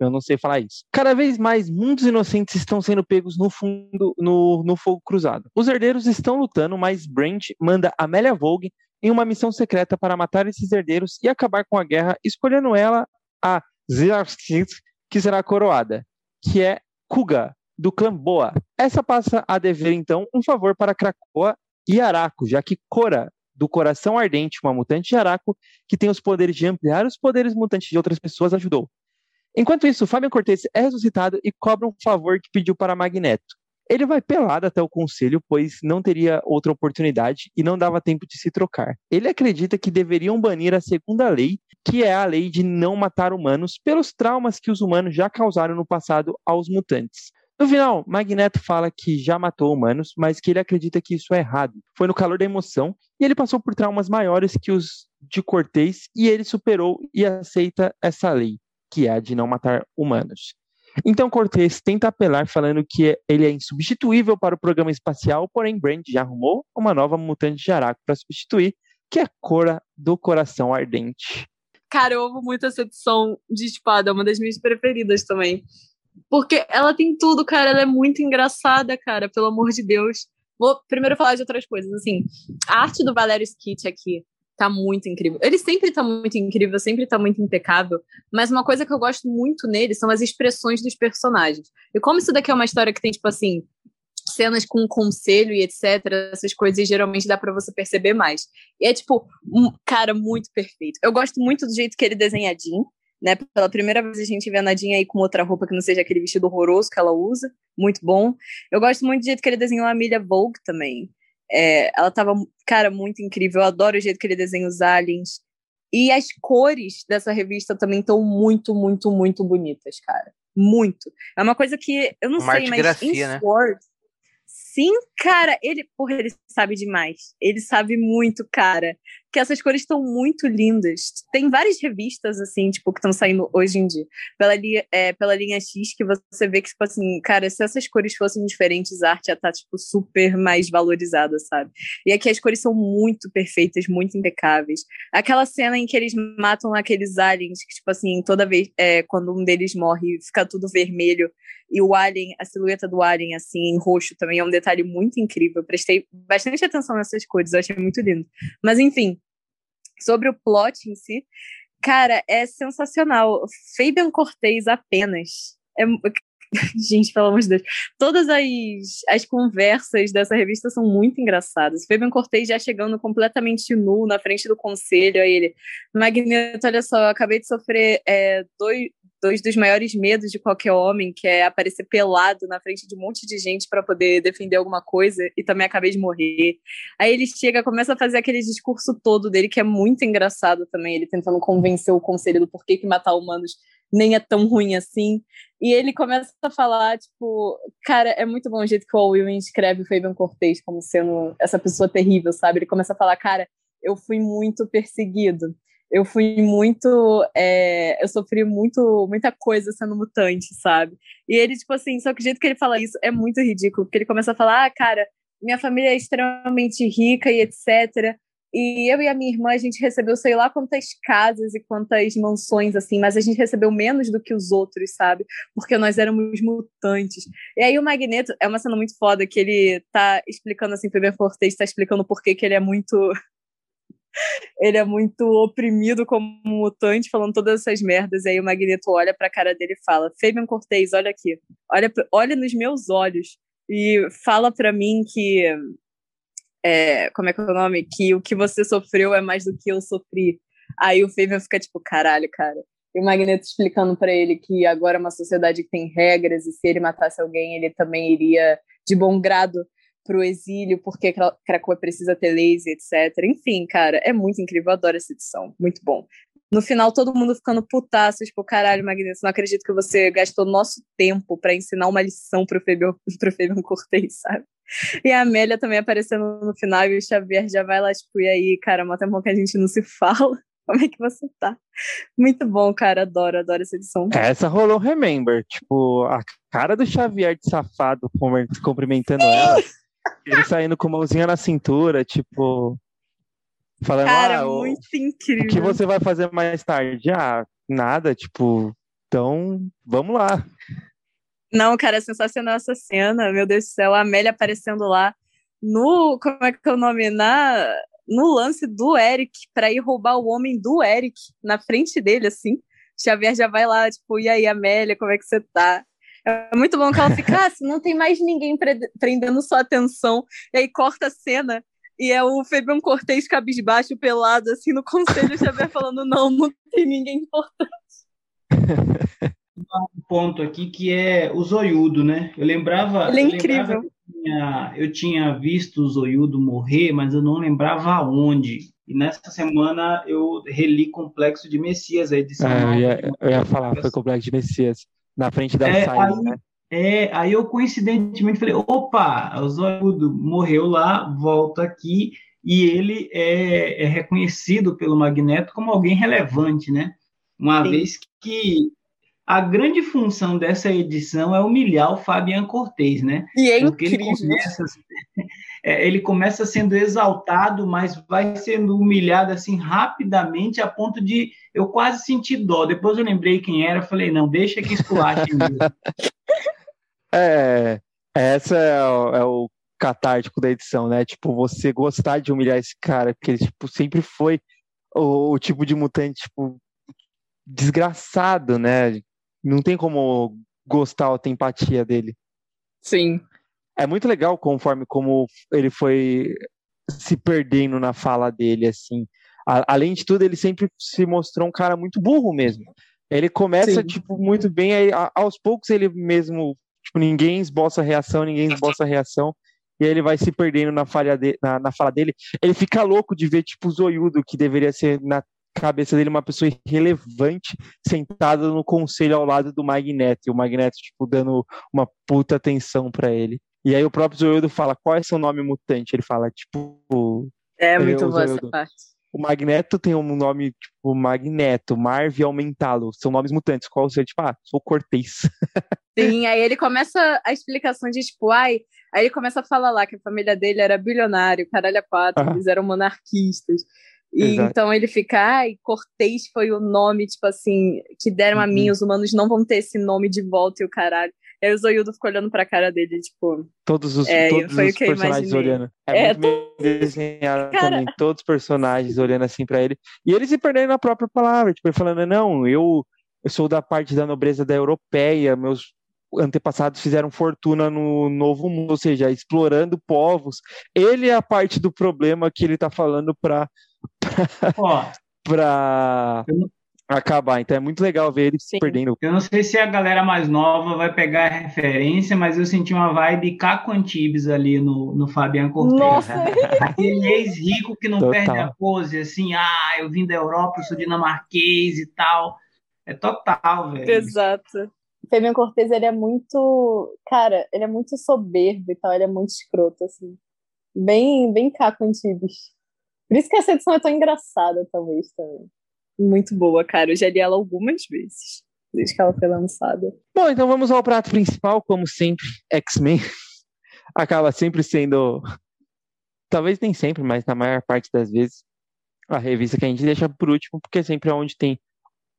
eu não sei falar isso. Cada vez mais mundos inocentes estão sendo pegos no fundo, no, no fogo cruzado. Os herdeiros estão lutando, mas Brand manda Amélia Vogue em uma missão secreta para matar esses herdeiros e acabar com a guerra, escolhendo ela a Zirskins, que será coroada, que é Kuga, do clã Boa. Essa passa a dever, então, um favor para Krakoa e Araco, já que Cora, do Coração Ardente, uma mutante de Araco, que tem os poderes de ampliar os poderes mutantes de outras pessoas, ajudou. Enquanto isso, Fabian Cortez é ressuscitado e cobra um favor que pediu para Magneto. Ele vai pelado até o conselho, pois não teria outra oportunidade e não dava tempo de se trocar. Ele acredita que deveriam banir a segunda lei, que é a lei de não matar humanos, pelos traumas que os humanos já causaram no passado aos mutantes. No final, Magneto fala que já matou humanos, mas que ele acredita que isso é errado. Foi no calor da emoção e ele passou por traumas maiores que os de Cortez e ele superou e aceita essa lei, que é a de não matar humanos. Então Cortez tenta apelar falando que ele é insubstituível para o programa espacial, porém Brand já arrumou uma nova mutante de Araco para substituir, que é Cora do Coração Ardente. Cara, eu amo muito essa edição de espada, é uma das minhas preferidas também. Porque ela tem tudo, cara. Ela é muito engraçada, cara, pelo amor de Deus. Vou primeiro falar de outras coisas. Assim, a arte do Valério Skit aqui tá muito incrível. Ele sempre tá muito incrível, sempre tá muito impecável. Mas uma coisa que eu gosto muito nele são as expressões dos personagens. E como isso daqui é uma história que tem, tipo assim, cenas com conselho e etc, essas coisas geralmente dá para você perceber mais. E é tipo, um cara muito perfeito. Eu gosto muito do jeito que ele desenha a Jean, né? Pela primeira vez a gente vê a Nadinha aí com outra roupa que não seja aquele vestido horroroso que ela usa, muito bom. Eu gosto muito do jeito que ele desenhou a Amelia Vogue também. É, ela tava, cara, muito incrível. Eu adoro o jeito que ele desenha os aliens. E as cores dessa revista também estão muito, muito, muito bonitas, cara. Muito. É uma coisa que eu não Uma sei, mas em né? Sword, Sim, cara, ele, porra, ele sabe demais. Ele sabe muito, cara. Que essas cores estão muito lindas. Tem várias revistas, assim, tipo, que estão saindo hoje em dia. Pela, li, é, pela linha X, que você vê que, tipo assim, cara, se essas cores fossem diferentes, a arte já tá, tipo, super mais valorizada, sabe? E aqui as cores são muito perfeitas, muito impecáveis. Aquela cena em que eles matam aqueles aliens, que, tipo assim, toda vez, é, quando um deles morre, fica tudo vermelho e o alien, a silhueta do alien, assim, em roxo também é um detalhe muito incrível. Eu prestei bastante atenção nessas cores, eu achei muito lindo. Mas, enfim, sobre o plot em si, cara, é sensacional. Fabian Cortez apenas. É, gente, pelo amor de Deus. Todas as, as conversas dessa revista são muito engraçadas. Fabian Cortez já chegando completamente nu na frente do conselho, aí ele, Magneto, olha só, eu acabei de sofrer é, dois, dois dos maiores medos de qualquer homem, que é aparecer pelado na frente de um monte de gente para poder defender alguma coisa, e também acabei de morrer. Aí ele chega, começa a fazer aquele discurso todo dele, que é muito engraçado também, ele tentando convencer o conselho do porquê que matar humanos nem é tão ruim assim. E ele começa a falar, tipo, cara, é muito bom o jeito que o Will escreve o Fabian Cortez como sendo essa pessoa terrível, sabe? Ele começa a falar, cara, eu fui muito perseguido eu fui muito. É, eu sofri muito, muita coisa sendo mutante, sabe? E ele, tipo assim, só que o jeito que ele fala isso é muito ridículo, porque ele começa a falar, ah, cara, minha família é extremamente rica e etc. E eu e a minha irmã, a gente recebeu sei lá quantas casas e quantas mansões, assim, mas a gente recebeu menos do que os outros, sabe? Porque nós éramos mutantes. E aí o Magneto, é uma cena muito foda, que ele tá explicando, assim, pro Ben Fortes, tá explicando por que ele é muito ele é muito oprimido como mutante, falando todas essas merdas. E aí o Magneto olha pra cara dele e fala: Fabian Cortez, olha aqui, olha, olha nos meus olhos e fala pra mim que. É, como é que é o nome? Que o que você sofreu é mais do que eu sofri. Aí o Fabian fica tipo: caralho, cara. E o Magneto explicando para ele que agora é uma sociedade que tem regras e se ele matasse alguém, ele também iria de bom grado pro exílio, porque Krakow precisa ter laser, etc. Enfim, cara, é muito incrível, eu adoro essa edição, muito bom. No final, todo mundo ficando putaço, tipo, caralho, Magneto, não acredito que você gastou nosso tempo para ensinar uma lição pro Fabian, pro Fabian Cortez, sabe? E a Amélia também aparecendo no final, e o Xavier já vai lá, tipo, e aí, cara, mó tempo que a gente não se fala. Como é que você tá? Muito bom, cara. Adoro, adoro essa edição. Essa rolou Remember. Tipo, a cara do Xavier de safado cumprimentando ela. Ele saindo com a mãozinha na cintura, tipo. Falando, Cara, ah, muito o, incrível. o que você vai fazer mais tarde? Ah, nada, tipo. Então, vamos lá. Não, cara, é sensacional essa cena. Meu Deus do céu, a Amélia aparecendo lá no. Como é que é o nome? Na, no lance do Eric, pra ir roubar o homem do Eric na frente dele, assim. Xavier já vai lá, tipo, e aí, Amélia, como é que você tá? É muito bom que ela fica, ah, se não tem mais ninguém pre prendendo sua atenção, e aí corta a cena, e é o Fabian Cortez cabisbaixo, pelado, assim, no conselho, Xavier falando, não, não tem ninguém importante. Um ponto aqui que é o zoiudo, né? Eu lembrava. Ele é eu incrível. lembrava eu, tinha, eu tinha visto o zoiudo morrer, mas eu não lembrava aonde. E nessa semana eu reli Complexo de Messias, a edição. É, eu, ia, de eu ia falar, foi Complexo de Messias. Na frente da É, saída, aí- né? É, aí eu coincidentemente falei, opa, o Zoiudo morreu lá, volta aqui, e ele é, é reconhecido pelo Magneto como alguém relevante, né? Uma Sim. vez que a grande função dessa edição é humilhar o Fabian Cortez, né? E é Porque ele incrível. começa, é, ele começa sendo exaltado, mas vai sendo humilhado assim rapidamente, a ponto de eu quase sentir dó. Depois eu lembrei quem era, falei, não, deixa que esculache É, essa é o, é o catártico da edição, né? Tipo, você gostar de humilhar esse cara, porque ele tipo, sempre foi o, o tipo de mutante, tipo, desgraçado, né? Não tem como gostar ou ter empatia dele. Sim. É muito legal conforme como ele foi se perdendo na fala dele, assim. A, além de tudo, ele sempre se mostrou um cara muito burro mesmo. Ele começa, Sim. tipo, muito bem, aí, a, aos poucos ele mesmo, tipo, ninguém esboça reação, ninguém esboça reação, e aí ele vai se perdendo na, falha de, na, na fala dele. Ele fica louco de ver, tipo, o Zoiudo, que deveria ser na cabeça dele uma pessoa irrelevante sentada no conselho ao lado do Magneto, e o Magneto, tipo, dando uma puta atenção para ele. E aí o próprio Zoiudo fala, qual é seu nome mutante? Ele fala, tipo... É muito boa essa parte. O Magneto tem um nome, tipo, Magneto, Marvel Aumentalo, são nomes mutantes. Qual o seu? Tipo, ah, sou Cortez. Sim, aí ele começa a explicação de, tipo, ai... Aí ele começa a falar lá que a família dele era bilionário, caralho a quatro, ah. eles eram monarquistas. E Exato. então ele fica, ai, Cortez foi o nome, tipo assim, que deram uhum. a mim, os humanos não vão ter esse nome de volta e o caralho. Aí o Zoiudo ficou olhando pra cara dele, tipo. Todos os, é, todos os personagens olhando. É, é muito desenhado cara... também, todos os personagens olhando assim pra ele. E ele se perdendo na própria palavra, tipo, ele falando, não, eu, eu sou da parte da nobreza da europeia, meus antepassados fizeram fortuna no novo mundo, ou seja, explorando povos. Ele é a parte do problema que ele tá falando pra. pra, pra acabar. Então é muito legal ver ele se perdendo. Eu não sei se a galera mais nova vai pegar a referência, mas eu senti uma vibe Caco Antibes ali no, no Fabian Cortez. Nossa! Aquele ex-rico que não Total. perde a pose, assim, ah, eu vim da Europa, eu sou dinamarquês e tal. É total, velho. Exato. Fabian Cortez, ele é muito. Cara, ele é muito soberbo e tal, ele é muito escroto, assim. Bem, bem Caco Antibes. Por isso que essa edição é tão engraçada, talvez, também muito boa, cara. Eu já li ela algumas vezes, desde que ela foi lançada. Bom, então vamos ao prato principal, como sempre, X-Men. Acaba sempre sendo. Talvez nem sempre, mas na maior parte das vezes, a revista que a gente deixa por último, porque sempre é onde tem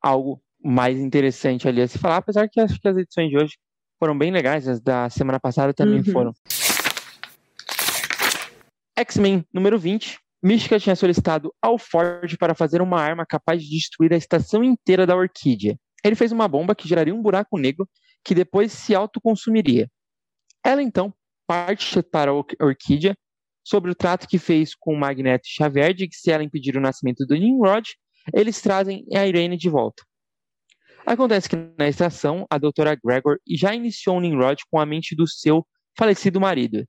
algo mais interessante ali a se falar, apesar que acho que as edições de hoje foram bem legais, as da semana passada também uhum. foram. X-Men número 20, Mística tinha solicitado ao Ford para fazer uma arma capaz de destruir a estação inteira da Orquídea. Ele fez uma bomba que geraria um buraco negro que depois se autoconsumiria. Ela então parte para a Orquídea sobre o trato que fez com o Magneto Xavier de que se ela impedir o nascimento do Nimrod, eles trazem a Irene de volta. Acontece que na estação, a doutora Gregor já iniciou um Nimrod com a mente do seu falecido marido.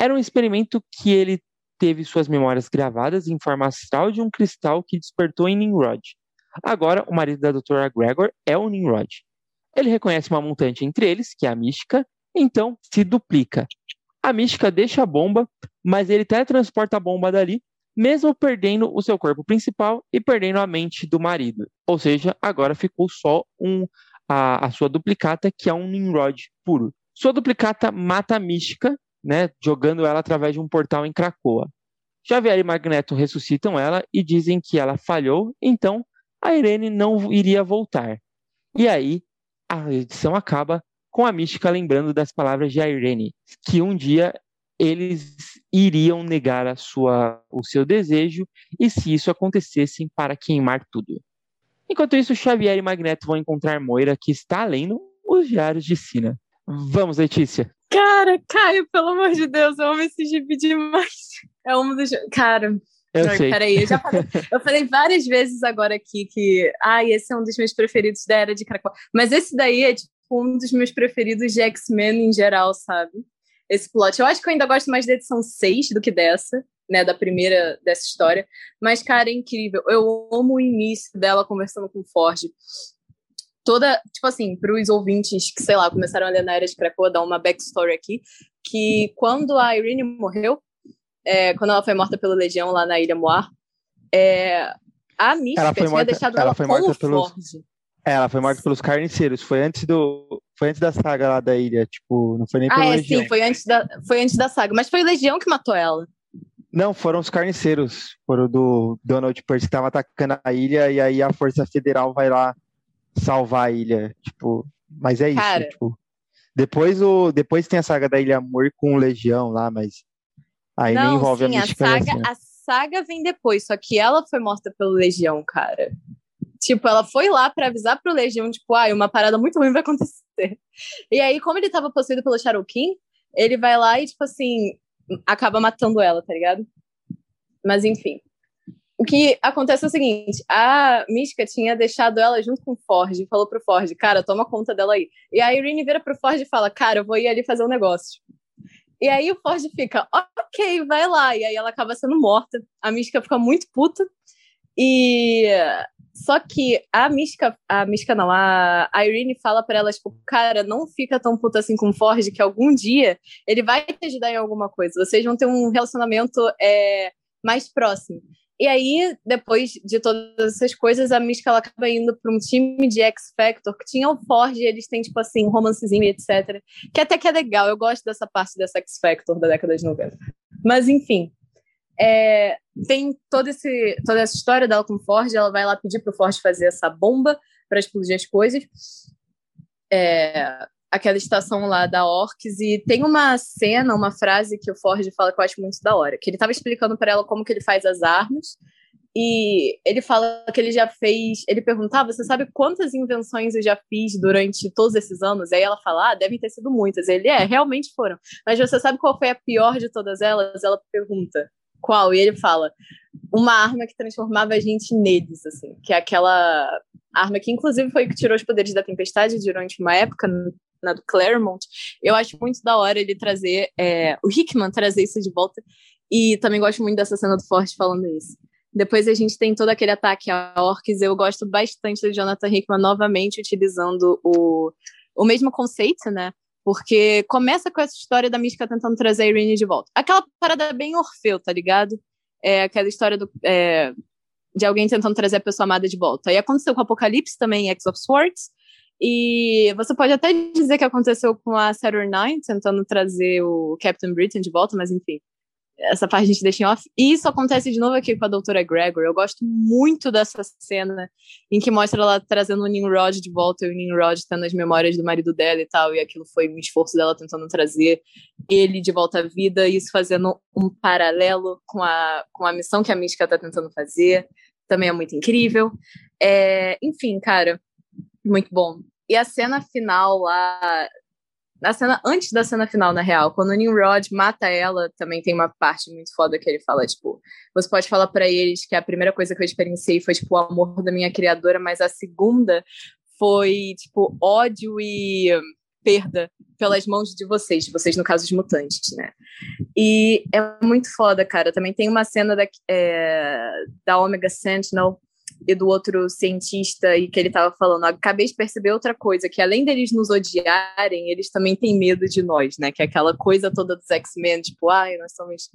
Era um experimento que ele teve suas memórias gravadas em forma astral de um cristal que despertou em Nimrod. Agora, o marido da Dra. Gregor é o Nimrod. Ele reconhece uma montante entre eles, que é a Mística, então se duplica. A Mística deixa a bomba, mas ele teletransporta a bomba dali, mesmo perdendo o seu corpo principal e perdendo a mente do marido. Ou seja, agora ficou só um, a, a sua duplicata, que é um Nimrod puro. Sua duplicata mata a Mística né, jogando ela através de um portal em Cracoa. Xavier e Magneto ressuscitam ela e dizem que ela falhou, então a Irene não iria voltar. E aí a edição acaba com a mística lembrando das palavras de Irene, que um dia eles iriam negar a sua, o seu desejo e se isso acontecesse para queimar tudo. Enquanto isso, Xavier e Magneto vão encontrar Moira, que está lendo os diários de Sina. Vamos, Letícia. Cara, Caio, pelo amor de Deus, eu amo esse gibi demais. É um dos. Cara. Eu não, sei. Peraí, eu já falei, eu falei várias vezes agora aqui que, ai, esse é um dos meus preferidos da Era de Krakow. Mas esse daí é, tipo, um dos meus preferidos de X-Men em geral, sabe? Esse plot. Eu acho que eu ainda gosto mais da edição 6 do que dessa, né, da primeira dessa história. Mas, cara, é incrível. Eu amo o início dela conversando com o Ford toda, tipo assim, para os ouvintes que, sei lá, começaram a ler na Era de Krakoa, dar uma backstory aqui, que quando a Irene morreu, é, quando ela foi morta pela Legião lá na Ilha Moar, é, a Mística tinha morta, deixado ela, ela foi morta pelos, é, Ela foi morta pelos carniceiros, foi antes do, foi antes da saga lá da ilha, tipo, não foi nem pelo Ah, é, Legião. sim, foi antes, da, foi antes da saga. Mas foi o Legião que matou ela. Não, foram os carniceiros. Foram do Donald Percy que tava atacando a ilha e aí a Força Federal vai lá salvar a ilha. Tipo, mas é isso. Cara. Tipo, depois, o, depois tem a saga da Ilha Amor com o Legião lá, mas aí nem não, envolve sim, a a mística. saga, assim, a saga vem depois, só que ela foi morta pelo Legião, cara. Tipo, ela foi lá pra avisar pro Legião, tipo, ah, uma parada muito ruim vai acontecer. E aí, como ele tava possuído pelo King, ele vai lá e, tipo assim, acaba matando ela, tá ligado? Mas enfim. O que acontece é o seguinte: a Mística tinha deixado ela junto com o Ford e falou pro Ford, cara, toma conta dela aí. E a Irene vira pro Ford e fala, cara, eu vou ir ali fazer um negócio. E aí o Ford fica, ok, vai lá. E aí ela acaba sendo morta. A Mística fica muito puta. E só que a Mística, a Mística não, a Irene fala pra ela, tipo, cara, não fica tão puta assim com o Ford, que algum dia ele vai te ajudar em alguma coisa. Vocês vão ter um relacionamento é, mais próximo. E aí, depois de todas essas coisas, a Mística ela acaba indo para um time de X Factor que tinha o Ford e eles têm, tipo assim, romancezinho etc. Que até que é legal, eu gosto dessa parte dessa X Factor da década de 90. Mas, enfim, é, tem todo esse, toda essa história dela com o Ford, ela vai lá pedir pro Ford fazer essa bomba para explodir as coisas. É, aquela estação lá da Orcs e tem uma cena, uma frase que o Ford fala que eu acho muito da hora, que ele estava explicando para ela como que ele faz as armas e ele fala que ele já fez, ele perguntava, você sabe quantas invenções eu já fiz durante todos esses anos? Aí ela fala, ah, devem ter sido muitas. Ele, é, realmente foram. Mas você sabe qual foi a pior de todas elas? Ela pergunta, qual? E ele fala, uma arma que transformava a gente neles, assim, que é aquela arma que inclusive foi que tirou os poderes da tempestade durante uma época na do Claremont, eu acho muito da hora ele trazer, é, o Hickman trazer isso de volta, e também gosto muito dessa cena do Forte falando isso. Depois a gente tem todo aquele ataque a orcs, eu gosto bastante do Jonathan Hickman novamente utilizando o, o mesmo conceito, né? Porque começa com essa história da mística tentando trazer a Irene de volta. Aquela parada bem Orfeu, tá ligado? É aquela história do, é, de alguém tentando trazer a pessoa amada de volta. E aconteceu com o Apocalipse também, X of Swords, e você pode até dizer que aconteceu com a Saturn Nine, tentando trazer o Captain Britain de volta, mas enfim, essa parte a gente deixa em off. E isso acontece de novo aqui com a doutora Gregor. Eu gosto muito dessa cena em que mostra ela trazendo o Nimrod de volta e o Nimrod tendo as memórias do marido dela e tal, e aquilo foi um esforço dela tentando trazer ele de volta à vida, isso fazendo um paralelo com a, com a missão que a Mística tá tentando fazer. Também é muito incrível. É, enfim, cara, muito bom. E a cena final lá. A cena antes da cena final, na real, quando o Nimrod mata ela, também tem uma parte muito foda que ele fala, tipo, você pode falar para eles que a primeira coisa que eu experienciei foi, tipo, o amor da minha criadora, mas a segunda foi, tipo, ódio e perda pelas mãos de vocês, de vocês no caso os mutantes, né? E é muito foda, cara. Também tem uma cena da, é, da Omega Sentinel e do outro cientista e que ele tava falando, acabei de perceber outra coisa, que além deles nos odiarem, eles também têm medo de nós, né? Que é aquela coisa toda dos X-Men, tipo, ai, nós somos.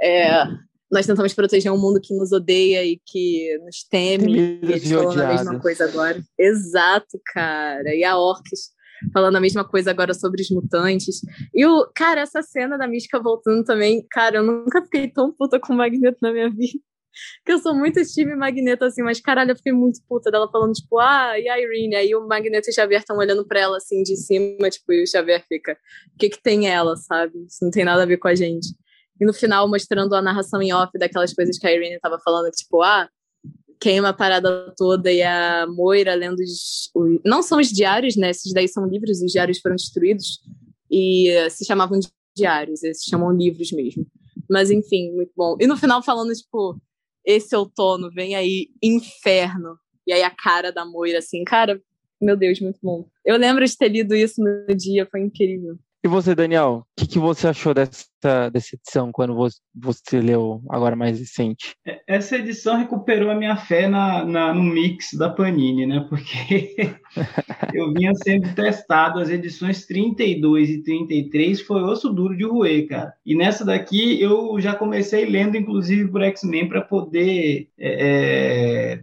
É, nós tentamos proteger um mundo que nos odeia e que nos teme. E eles falando a mesma coisa agora. Exato, cara. E a Orcs falando a mesma coisa agora sobre os mutantes. E o, cara, essa cena da Mística voltando também, cara, eu nunca fiquei tão puta com o Magneto na minha vida. Que eu sou muito time Magneto, assim, mas caralho, eu fiquei muito puta dela falando, tipo, ah, e a Irene? Aí o Magneto e o Xavier estão olhando pra ela, assim, de cima, tipo, e o Xavier fica, o que que tem ela, sabe? Isso não tem nada a ver com a gente. E no final, mostrando a narração em off daquelas coisas que a Irene tava falando, tipo, ah, queima a parada toda e a Moira lendo os, os, Não são os diários, né? Esses daí são livros, os diários foram destruídos e uh, se chamavam de diários, eles se chamam livros mesmo. Mas enfim, muito bom. E no final falando, tipo, esse outono, vem aí, inferno. E aí a cara da Moira, assim, cara, meu Deus, muito bom. Eu lembro de ter lido isso no dia, foi incrível. E você, Daniel, o que, que, você achou dessa, dessa edição quando você, você, leu agora mais recente? Essa edição recuperou a minha fé na, na no mix da Panini, né? Porque eu vinha sendo testado, as edições 32 e 33 foi osso duro de roer, cara. E nessa daqui eu já comecei lendo, inclusive, por X-Men para poder é,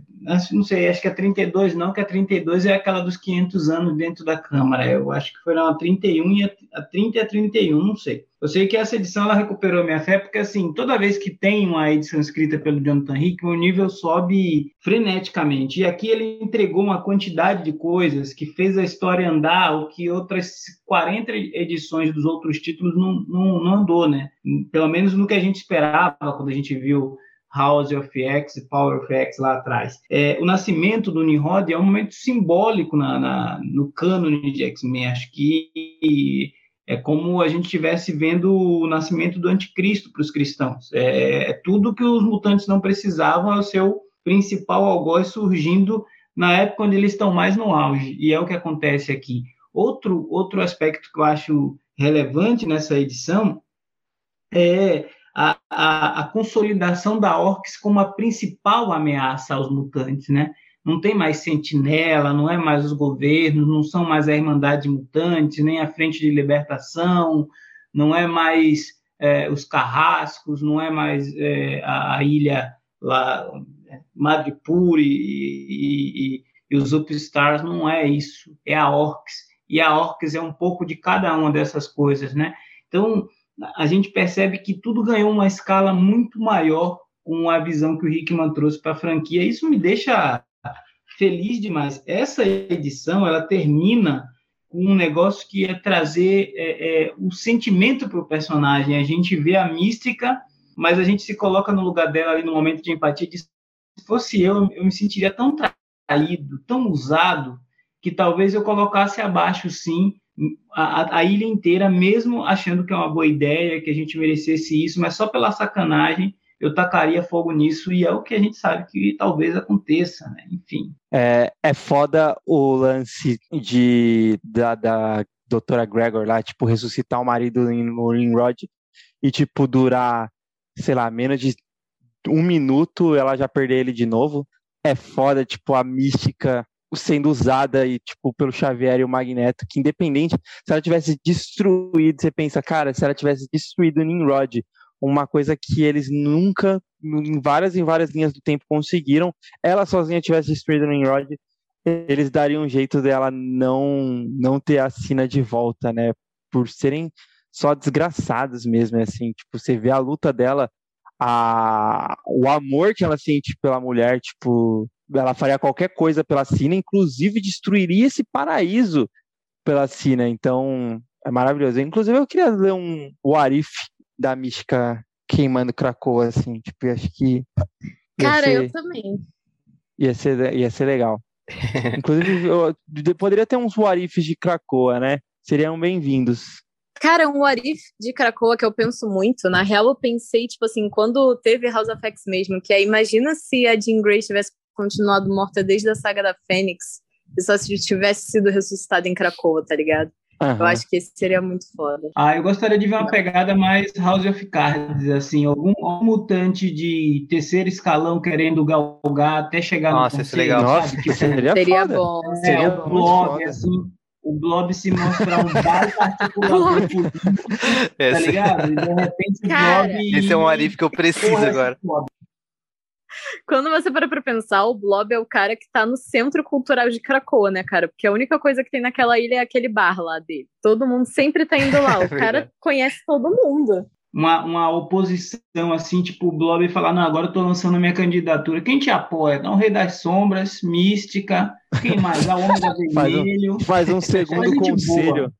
não sei, acho que a 32 não, que a 32 é aquela dos 500 anos dentro da Câmara. Eu acho que foi a 31 e a 30 e a 31, não sei. Eu sei que essa edição ela recuperou minha fé, porque assim, toda vez que tem uma edição escrita pelo Jonathan Hickman, o nível sobe freneticamente. E aqui ele entregou uma quantidade de coisas que fez a história andar, o que outras 40 edições dos outros títulos não, não, não andou, né? Pelo menos no que a gente esperava quando a gente viu House of X e Power of X lá atrás. É, o nascimento do Nimrod é um momento simbólico na, na no cânone de X-Men. Acho que é como a gente estivesse vendo o nascimento do anticristo para os cristãos. É, é, tudo que os mutantes não precisavam, é o seu principal algoz surgindo na época onde eles estão mais no auge. E é o que acontece aqui. Outro, outro aspecto que eu acho relevante nessa edição é a, a, consolidação da Orcs como a principal ameaça aos mutantes, né? Não tem mais sentinela, não é mais os governos, não são mais a Irmandade Mutantes, nem a Frente de Libertação, não é mais é, os carrascos, não é mais é, a, a, ilha lá, Madripoor e, e, e, e os Upstars, não é isso, é a Orcs. E a Orcs é um pouco de cada uma dessas coisas, né? Então, a gente percebe que tudo ganhou uma escala muito maior com a visão que o Hickman trouxe para a franquia. Isso me deixa feliz demais. Essa edição ela termina com um negócio que é trazer é, é, o sentimento para o personagem. A gente vê a mística, mas a gente se coloca no lugar dela ali no momento de empatia. Se fosse eu, eu me sentiria tão traído, tão usado, que talvez eu colocasse abaixo, sim, a, a, ilha inteira, mesmo achando que é uma boa ideia, que a gente merecesse isso, mas só pela sacanagem eu tacaria fogo nisso e é o que a gente sabe que talvez aconteça, né? Enfim. É, é foda o lance de, da, da doutora Gregor lá, tipo, ressuscitar o marido no Rod e, tipo, durar, sei lá, menos de um minuto ela já perder ele de novo. É foda, tipo, a mística sendo usada e tipo pelo Xavier e o Magneto, que independente se ela tivesse destruído, você pensa, cara, se ela tivesse destruído o Nimrod, uma coisa que eles nunca em várias em várias linhas do tempo conseguiram, ela sozinha tivesse destruído o Nimrod, eles dariam um jeito dela não não ter a Sina de volta, né? Por serem só desgraçados mesmo, assim, tipo, você vê a luta dela, a o amor que ela sente pela mulher, tipo, ela faria qualquer coisa pela Sina, inclusive destruiria esse paraíso pela Sina. Então, é maravilhoso. Inclusive, eu queria ler um What If da Mística queimando Krakoa, assim. Tipo, acho que. Cara, ser, eu também. Ia ser, ia ser legal. Inclusive, eu, poderia ter uns What Ifs de Krakoa, né? Seriam bem-vindos. Cara, um What If de Krakoa que eu penso muito. Na real, eu pensei, tipo assim, quando teve House of X mesmo, que é, imagina se a Jean Grey tivesse continuado morta desde a saga da Fênix e só se tivesse sido ressuscitada em Krakoa, tá ligado? Uhum. Eu acho que esse seria muito foda. Ah, eu gostaria de ver uma pegada mais House of Cards, assim, algum, algum mutante de terceiro escalão querendo galgar até chegar Nossa, no conselho, legal. Nossa, tipo, seria, seria bom. É, seria o blob, assim, o blob se mostrar um baita articulador político, tá ligado? E de repente o blob... Esse é um arif que eu preciso agora. Quando você para pra pensar, o Blob é o cara que tá no centro cultural de Cracoa, né, cara? Porque a única coisa que tem naquela ilha é aquele bar lá dele. Todo mundo sempre tá indo lá. O é cara conhece todo mundo. Uma, uma oposição assim, tipo, o Blob falar, não, agora eu tô lançando a minha candidatura. Quem te apoia? Não, o Rei das Sombras, Mística, quem mais? A Ômega Vermelho. Faz um, faz um segundo conselho.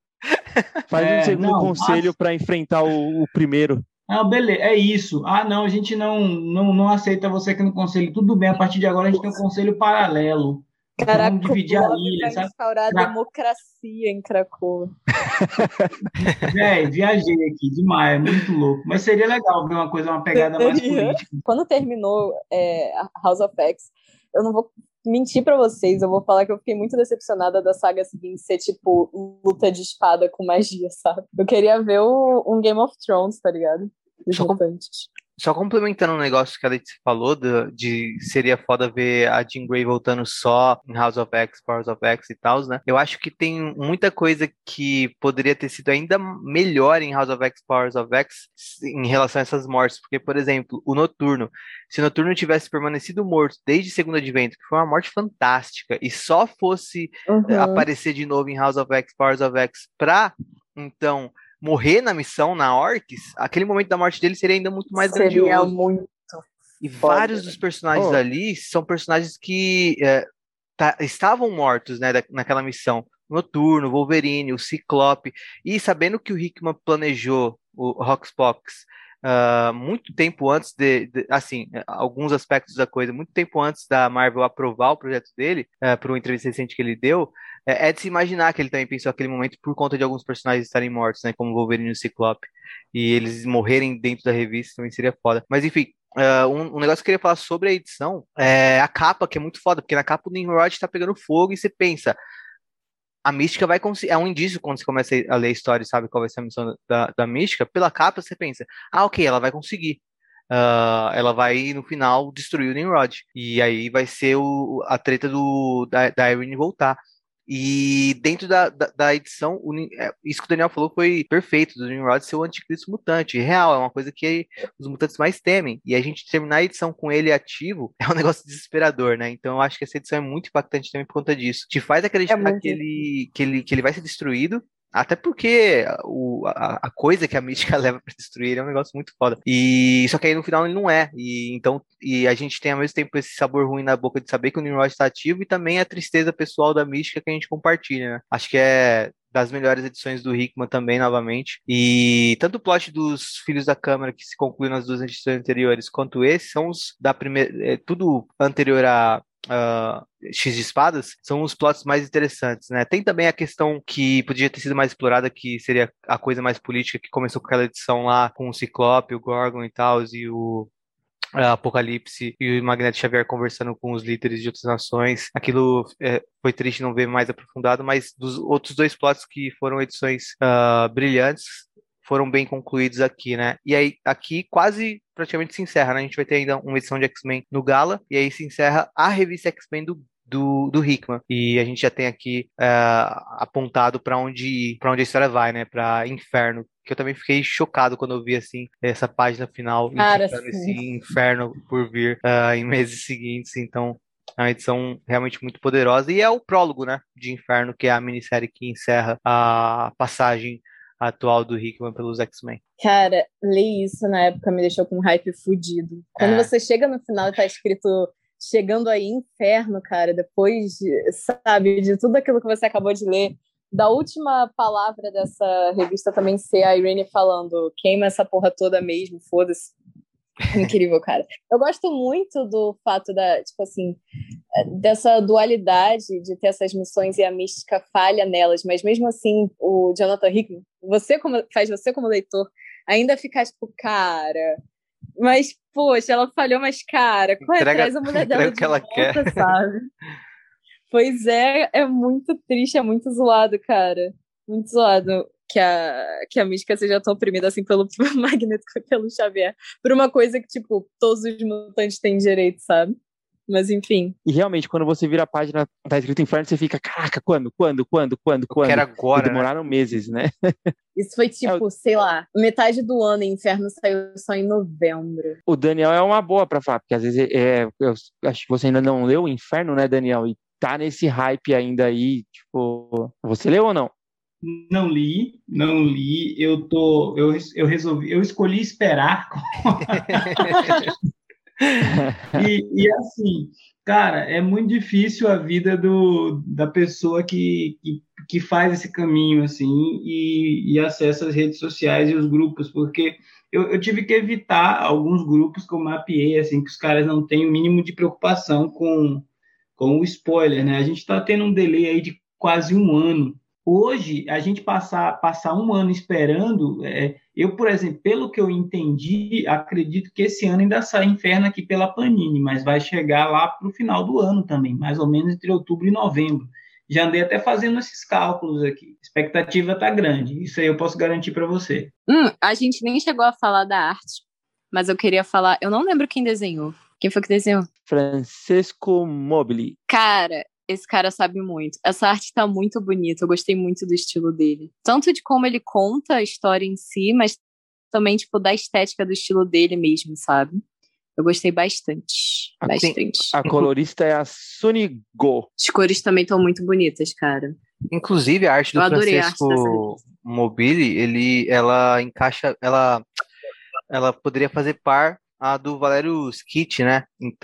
Faz é, um segundo não, conselho mas... para enfrentar o, o primeiro. Ah, beleza, é isso. Ah, não, a gente não, não, não aceita você aqui no conselho. Tudo bem, a partir de agora a gente tem um conselho paralelo. Caraca, Vamos dividir a ilha, sabe? instaurar a democracia em Krakow. é, viajei aqui demais, muito louco. Mas seria legal ver uma coisa, uma pegada mais política. Quando terminou é, House of X, eu não vou mentir para vocês, eu vou falar que eu fiquei muito decepcionada da saga seguinte ser tipo luta de espada com magia, sabe? Eu queria ver o, um Game of Thrones, tá ligado? Eu, só complementando um negócio que a Letícia falou, de, de, seria foda ver a Jean Grey voltando só em House of X, Powers of X e tal, né? Eu acho que tem muita coisa que poderia ter sido ainda melhor em House of X, Powers of X em relação a essas mortes. Porque, por exemplo, o Noturno. Se o Noturno tivesse permanecido morto desde Segundo Advento, que foi uma morte fantástica, e só fosse uhum. aparecer de novo em House of X, Powers of X pra, então morrer na missão na Orcs, aquele momento da morte dele seria ainda muito mais seria grandioso. muito e foda. vários dos personagens oh. ali são personagens que é, tá, estavam mortos né, naquela missão. Noturno, Wolverine, o Ciclope. E sabendo que o Hickman planejou o Roxbox uh, muito tempo antes de, de, assim, alguns aspectos da coisa, muito tempo antes da Marvel aprovar o projeto dele, uh, por uma entrevista recente que ele deu, é, é, de se imaginar que ele também pensou aquele momento por conta de alguns personagens estarem mortos, né, como Wolverine e o Ciclope, e eles morrerem dentro da revista também seria foda. Mas enfim, Uh, um, um, negócio que eu queria falar sobre a edição é a capa, que é muito foda, porque na capa o Nimrod tá pegando fogo e você pensa, a mística vai conseguir. É um indício quando você começa a ler a história e sabe qual vai ser a missão da, da mística. Pela capa, você pensa, ah, ok, ela vai conseguir. Uh, ela vai, no final, destruir o Nimrod. E aí vai ser o, a treta do, da, da Irene voltar. E dentro da, da, da edição, o, é, isso que o Daniel falou foi perfeito, do Nimrod ser o anticristo mutante. Real, é uma coisa que os mutantes mais temem. E a gente terminar a edição com ele ativo é um negócio desesperador, né? Então eu acho que essa edição é muito impactante também por conta disso. Te faz acreditar é muito... que, ele, que, ele, que ele vai ser destruído, até porque o, a, a, coisa que a mística leva para destruir é um negócio muito foda. E só que aí no final ele não é. E então e a gente tem ao mesmo tempo esse sabor ruim na boca de saber que o Nimrod está ativo e também a tristeza pessoal da mística que a gente compartilha, né? Acho que é das melhores edições do Hickman também, novamente. E tanto o plot dos Filhos da Câmara, que se conclui nas duas edições anteriores, quanto esse, são os da primeira. É, tudo anterior a uh, X de espadas são os plots mais interessantes, né? Tem também a questão que podia ter sido mais explorada, que seria a coisa mais política, que começou com aquela edição lá com o Ciclope, o Gorgon e tal, e o Apocalipse e o Magneto Xavier conversando com os líderes de outras nações. Aquilo é, foi triste não ver mais aprofundado, mas dos outros dois plots que foram edições uh, brilhantes foram bem concluídos aqui, né? E aí, aqui quase praticamente se encerra, né? A gente vai ter ainda uma edição de X-Men no Gala, e aí se encerra a revista X-Men do do, do Hickman. E a gente já tem aqui uh, apontado para onde, onde a história vai, né? Para Inferno. Que eu também fiquei chocado quando eu vi assim essa página final Cara, esse inferno por vir uh, em meses seguintes. Então, é uma edição realmente muito poderosa. E é o prólogo, né? De Inferno, que é a minissérie que encerra a passagem atual do Hickman pelos X-Men. Cara, ler isso na época me deixou com um hype fudido. Quando é. você chega no final e tá escrito chegando aí inferno, cara, depois, de, sabe, de tudo aquilo que você acabou de ler, da última palavra dessa revista também ser a Irene falando, queima essa porra toda mesmo, foda-se. Incrível, cara. Eu gosto muito do fato da, tipo assim, dessa dualidade de ter essas missões e a mística falha nelas, mas mesmo assim, o Jonathan Hickman, você como faz você como leitor ainda ficar tipo, cara, mas poxa, ela falhou, mas cara, corre entrega, atrás a mulher dela de que ela volta, quer. sabe? pois é, é muito triste, é muito zoado, cara. Muito zoado que a, que a mística seja tão oprimida assim pelo, Magneto pelo Xavier. Por uma coisa que, tipo, todos os mutantes têm direito, sabe? Mas enfim. E realmente, quando você vira a página, tá escrito inferno, você fica, caraca, quando, quando, quando, quando, quando? Quero agora. E demoraram né? meses, né? Isso foi tipo, é, sei lá, metade do ano, Inferno saiu só em novembro. O Daniel é uma boa pra falar, porque às vezes é, eu acho que você ainda não leu o Inferno, né, Daniel? E tá nesse hype ainda aí, tipo, você leu ou não? Não li, não li. Eu tô, eu, eu resolvi, eu escolhi esperar. e, e, assim, cara, é muito difícil a vida do, da pessoa que, que, que faz esse caminho assim e, e, acessa as redes sociais e os grupos, porque eu, eu, tive que evitar alguns grupos que eu mapeei, assim, que os caras não têm o mínimo de preocupação com, com o spoiler, né? A gente está tendo um delay aí de quase um ano Hoje, a gente passar, passar um ano esperando, é, eu, por exemplo, pelo que eu entendi, acredito que esse ano ainda sai Inferno aqui pela Panini, mas vai chegar lá para o final do ano também, mais ou menos entre outubro e novembro. Já andei até fazendo esses cálculos aqui. A expectativa está grande, isso aí eu posso garantir para você. Hum, a gente nem chegou a falar da arte, mas eu queria falar. Eu não lembro quem desenhou. Quem foi que desenhou? Francesco Mobili. Cara, esse cara sabe muito. Essa arte tá muito bonita. Eu gostei muito do estilo dele. Tanto de como ele conta a história em si, mas também, tipo, da estética do estilo dele mesmo, sabe? Eu gostei bastante. A, bastante. A colorista é a Sunigo. As cores também estão muito bonitas, cara. Inclusive, a arte do Francisco Mobili, ele, ela encaixa, ela, ela poderia fazer par a do Valério Skit, né?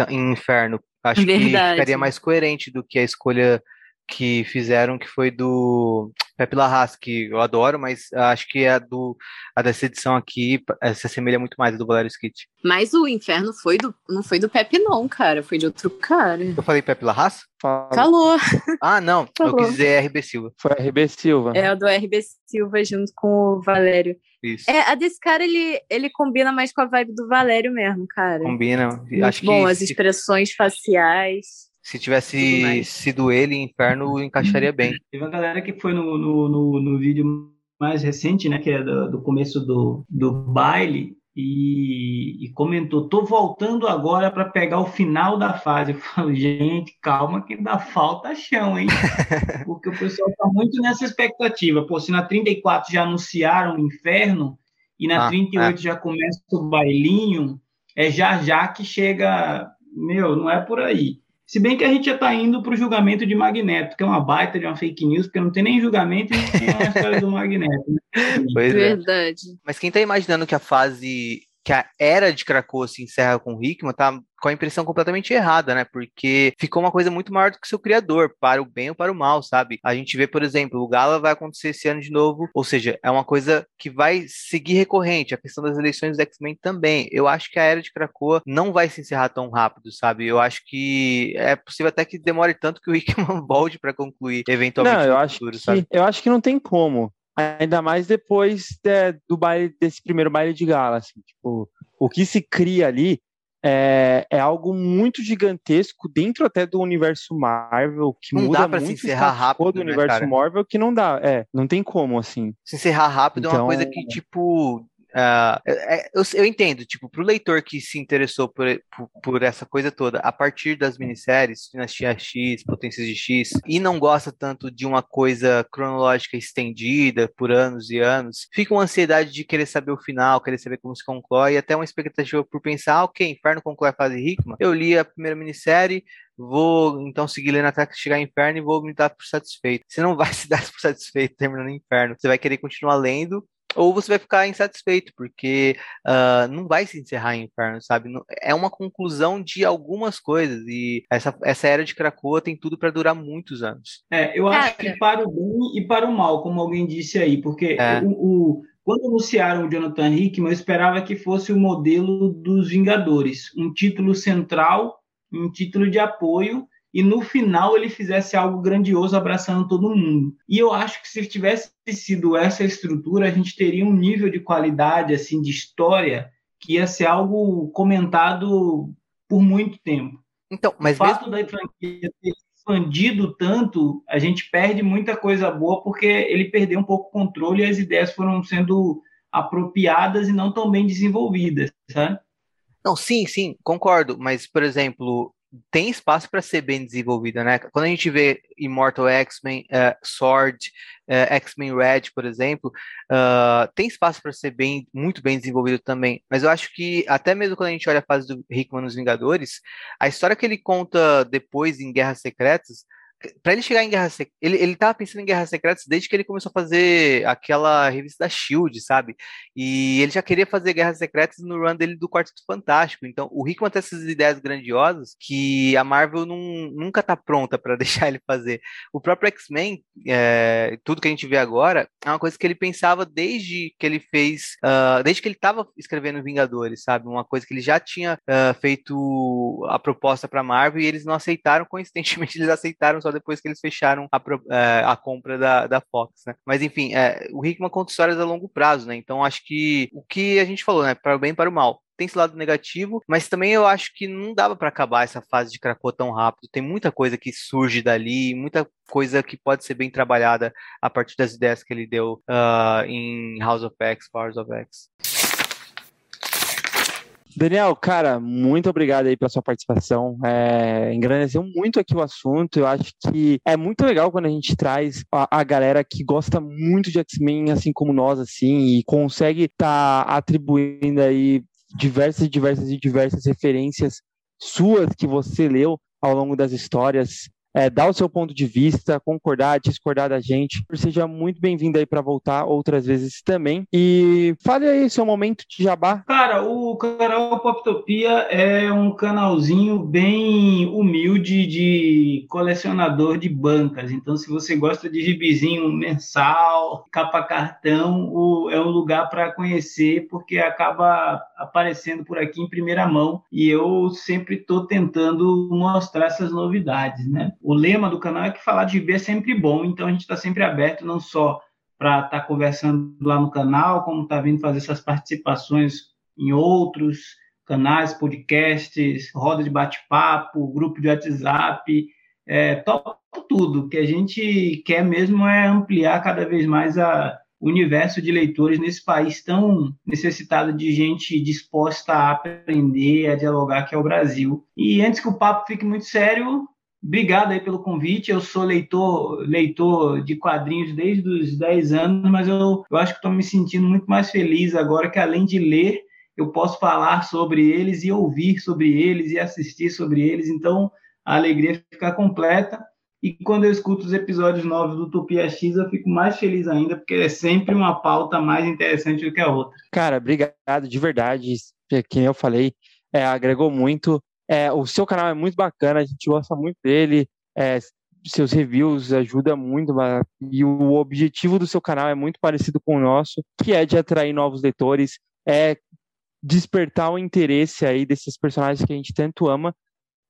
Em Inferno. Acho Verdade. que ficaria mais coerente do que a escolha que fizeram, que foi do Pepe Larraz, que eu adoro, mas acho que a, do, a dessa edição aqui se assemelha muito mais à do Valério Skit. Mas o Inferno foi do, não foi do Pepe não, cara, foi de outro cara. Eu falei Pepe Larraz? Calor. Ah, não, Calor. eu quis dizer RB Silva. Foi RB Silva. É, o do RB Silva junto com o Valério. Isso. É, a desse cara, ele, ele combina mais com a vibe do Valério mesmo, cara. Combina. Muito acho bom, que as expressões faciais. Se tivesse sido ele, Inferno encaixaria bem. Teve uma galera que foi no, no, no, no vídeo mais recente, né, que é do, do começo do, do baile, e, e, comentou: tô voltando agora para pegar o final da fase. Eu falo, gente, calma que ainda falta chão, hein? Porque o pessoal tá muito nessa expectativa. Pô, se na 34 já anunciaram o inferno e na ah, 38 é. já começa o bailinho, é já já que chega. Meu, não é por aí. Se bem que a gente já está indo para o julgamento de Magneto, que é uma baita de uma fake news, porque não tem nem julgamento e nem a história do Magneto. Né? Pois é. Verdade. Mas quem está imaginando que a fase que a era de Krakoa se encerra com o Hickman, tá com a impressão completamente errada, né? Porque ficou uma coisa muito maior do que seu criador, para o bem ou para o mal, sabe? A gente vê, por exemplo, o Gala vai acontecer esse ano de novo, ou seja, é uma coisa que vai seguir recorrente. A questão das eleições do X-Men também. Eu acho que a era de Krakoa não vai se encerrar tão rápido, sabe? Eu acho que é possível até que demore tanto que o Hickman volte para concluir eventualmente não, eu acho futuro, que, sabe? Eu acho que não tem como. Ainda mais depois de, do baile, desse primeiro baile de gala, assim, tipo, o que se cria ali é, é algo muito gigantesco dentro até do universo Marvel, que não muda dá pra muito se encerrar rápido, do né, universo cara? Marvel, que não dá, é, não tem como, assim. Se encerrar rápido então... é uma coisa então que, tipo, Uh, eu, eu, entendo, tipo, para o leitor que se interessou por, por, por, essa coisa toda, a partir das minisséries, Dinastia X, Potências de X, e não gosta tanto de uma coisa cronológica estendida por anos e anos, fica uma ansiedade de querer saber o final, querer saber como se conclui, e até uma expectativa por pensar, ah, ok, Inferno conclui a fase Hickman, eu li a primeira minissérie, vou então seguir lendo até chegar em Inferno e vou me dar por satisfeito. Você não vai se dar por satisfeito terminando Inferno, você vai querer continuar lendo ou você vai ficar insatisfeito, porque uh, não vai se encerrar em inferno, sabe? É uma conclusão de algumas coisas, e essa, essa era de Krakoa tem tudo para durar muitos anos. É, eu acho que para o bem e para o mal, como alguém disse aí, porque é. o, o, quando anunciaram o Jonathan Hickman, eu esperava que fosse o modelo dos Vingadores, um título central, um título de apoio, e no final ele fizesse algo grandioso abraçando todo mundo. E eu acho que se tivesse sido essa estrutura, a gente teria um nível de qualidade assim de história que ia ser algo comentado por muito tempo. Então, mas o fato mesmo... da franquia ter expandido tanto, a gente perde muita coisa boa porque ele perdeu um pouco o controle e as ideias foram sendo apropriadas e não tão bem desenvolvidas, sabe? Não, sim, sim, concordo. Mas, por exemplo, tem espaço para ser bem desenvolvida, né? Quando a gente vê Immortal X-Men, uh, Sword, uh, X-Men Red, por exemplo, uh, tem espaço para ser bem, muito bem desenvolvido também. Mas eu acho que até mesmo quando a gente olha a fase do Hickman nos Vingadores, a história que ele conta depois em Guerras Secretas para ele chegar em Guerra Secreta, ele, ele tava pensando em Guerras Secretas desde que ele começou a fazer aquela revista da Shield, sabe? E ele já queria fazer Guerras Secretas no run dele do Quarteto Fantástico. Então, o Hickman tem essas ideias grandiosas que a Marvel não, nunca tá pronta para deixar ele fazer. O próprio X-Men, é, tudo que a gente vê agora, é uma coisa que ele pensava desde que ele fez, uh, desde que ele tava escrevendo Vingadores, sabe? Uma coisa que ele já tinha uh, feito a proposta para Marvel e eles não aceitaram, coincidentemente eles aceitaram só depois que eles fecharam a, é, a compra da, da Fox, né? Mas enfim, é, o Hickman conta histórias a longo prazo, né? Então acho que o que a gente falou, né? Para o bem e para o mal tem esse lado negativo, mas também eu acho que não dava para acabar essa fase de Krakoa tão rápido. Tem muita coisa que surge dali, muita coisa que pode ser bem trabalhada a partir das ideias que ele deu uh, em House of X, Powers of X. Daniel, cara, muito obrigado aí pela sua participação. É, engrandeceu muito aqui o assunto. Eu acho que é muito legal quando a gente traz a, a galera que gosta muito de X-Men, assim como nós, assim, e consegue estar tá atribuindo aí diversas e diversas e diversas referências suas que você leu ao longo das histórias é, dar o seu ponto de vista, concordar, discordar da gente. Seja muito bem-vindo aí para voltar outras vezes também. E fale aí seu momento de jabá. Cara, o canal Poptopia é um canalzinho bem humilde de colecionador de bancas. Então, se você gosta de gibizinho mensal, capa cartão, o, é um lugar para conhecer, porque acaba aparecendo por aqui em primeira mão. E eu sempre estou tentando mostrar essas novidades, né? O lema do canal é que falar de gibi é sempre bom, então a gente está sempre aberto não só para estar tá conversando lá no canal, como está vindo fazer essas participações em outros canais, podcasts, roda de bate-papo, grupo de WhatsApp, é, topo tudo. O que a gente quer mesmo é ampliar cada vez mais a, o universo de leitores nesse país tão necessitado de gente disposta a aprender, a dialogar, que é o Brasil. E antes que o papo fique muito sério, Obrigado aí pelo convite. Eu sou leitor, leitor de quadrinhos desde os 10 anos, mas eu, eu acho que estou me sentindo muito mais feliz agora que, além de ler, eu posso falar sobre eles e ouvir sobre eles e assistir sobre eles. Então, a alegria fica completa. E quando eu escuto os episódios novos do Utopia X, eu fico mais feliz ainda, porque é sempre uma pauta mais interessante do que a outra. Cara, obrigado de verdade. Que eu falei, é, agregou muito. É, o seu canal é muito bacana, a gente gosta muito dele. É, seus reviews ajudam muito, e o objetivo do seu canal é muito parecido com o nosso, que é de atrair novos leitores, é despertar o interesse aí desses personagens que a gente tanto ama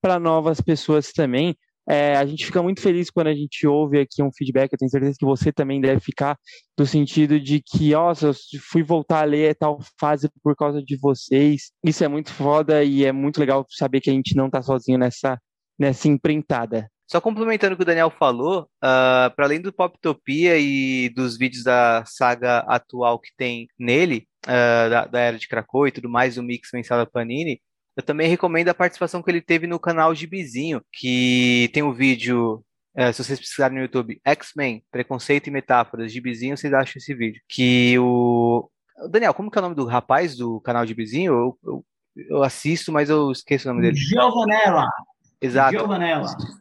para novas pessoas também. É, a gente fica muito feliz quando a gente ouve aqui um feedback, eu tenho certeza que você também deve ficar, no sentido de que, nossa, eu fui voltar a ler tal fase por causa de vocês. Isso é muito foda e é muito legal saber que a gente não está sozinho nessa, nessa empreitada. Só complementando o que o Daniel falou, uh, para além do Poptopia e dos vídeos da saga atual que tem nele, uh, da, da, Era de Krakow e tudo mais, o mix mensal da Panini, eu também recomendo a participação que ele teve no canal Gibizinho, que tem o um vídeo é, se vocês pesquisarem no YouTube, X-Men, Preconceito e Metáforas, Gibizinho, vocês acham esse vídeo. Que o. Daniel, como que é o nome do rapaz do canal Gibizinho? Eu, eu, eu assisto, mas eu esqueço o nome dele. Giovanella. Exato.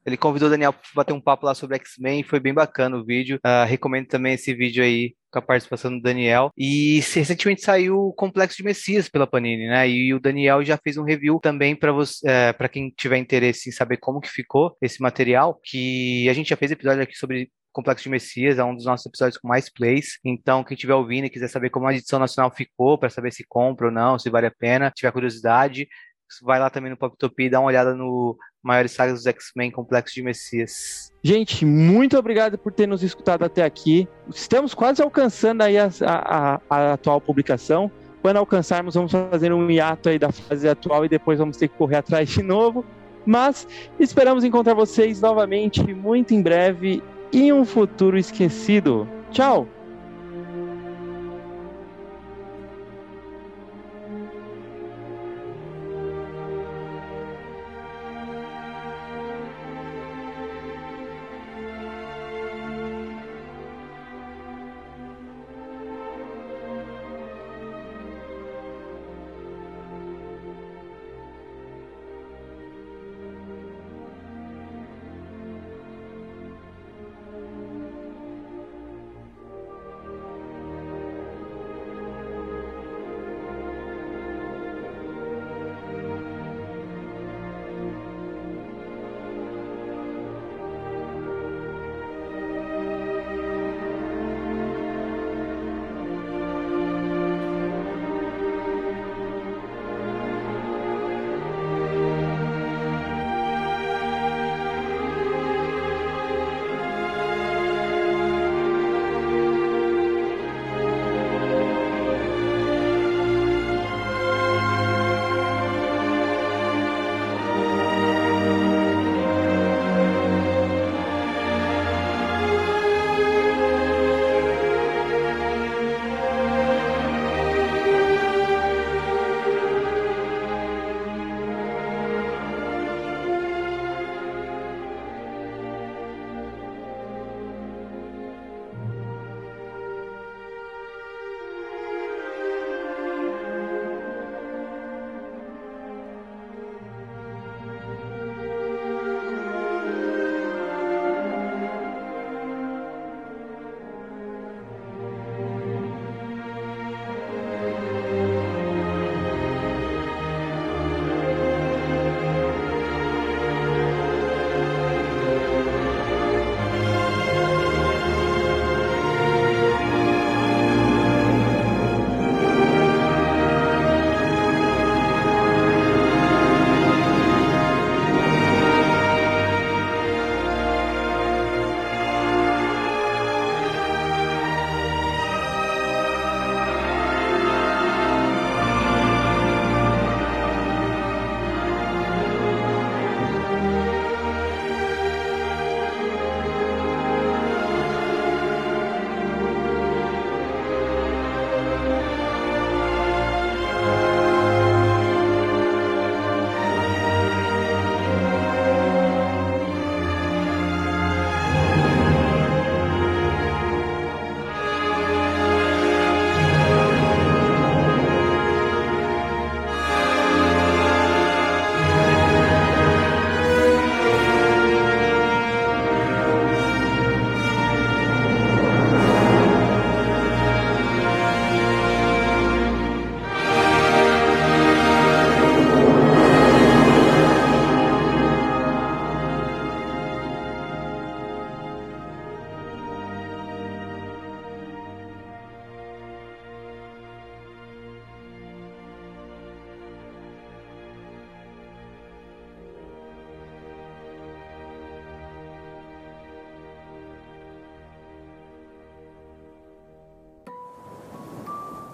Ele convidou o Daniel para bater um papo lá sobre X-Men, foi bem bacana o vídeo. Uh, recomendo também esse vídeo aí com a participação do Daniel. E recentemente saiu o Complexo de Messias pela Panini, né? E o Daniel já fez um review também para você, é, para quem tiver interesse em saber como que ficou esse material, que a gente já fez episódio aqui sobre Complexo de Messias, é um dos nossos episódios com mais plays. Então, quem estiver ouvindo e quiser saber como a edição nacional ficou, para saber se compra ou não, se vale a pena, tiver curiosidade, vai lá também no Poptopia e dá uma olhada no Maiores Sagas dos X-Men Complexo de Messias. Gente, muito obrigado por ter nos escutado até aqui. Estamos quase alcançando aí a, a, a atual publicação. Quando alcançarmos, vamos fazer um hiato aí da fase atual e depois vamos ter que correr atrás de novo. Mas esperamos encontrar vocês novamente muito em breve em um futuro esquecido. Tchau!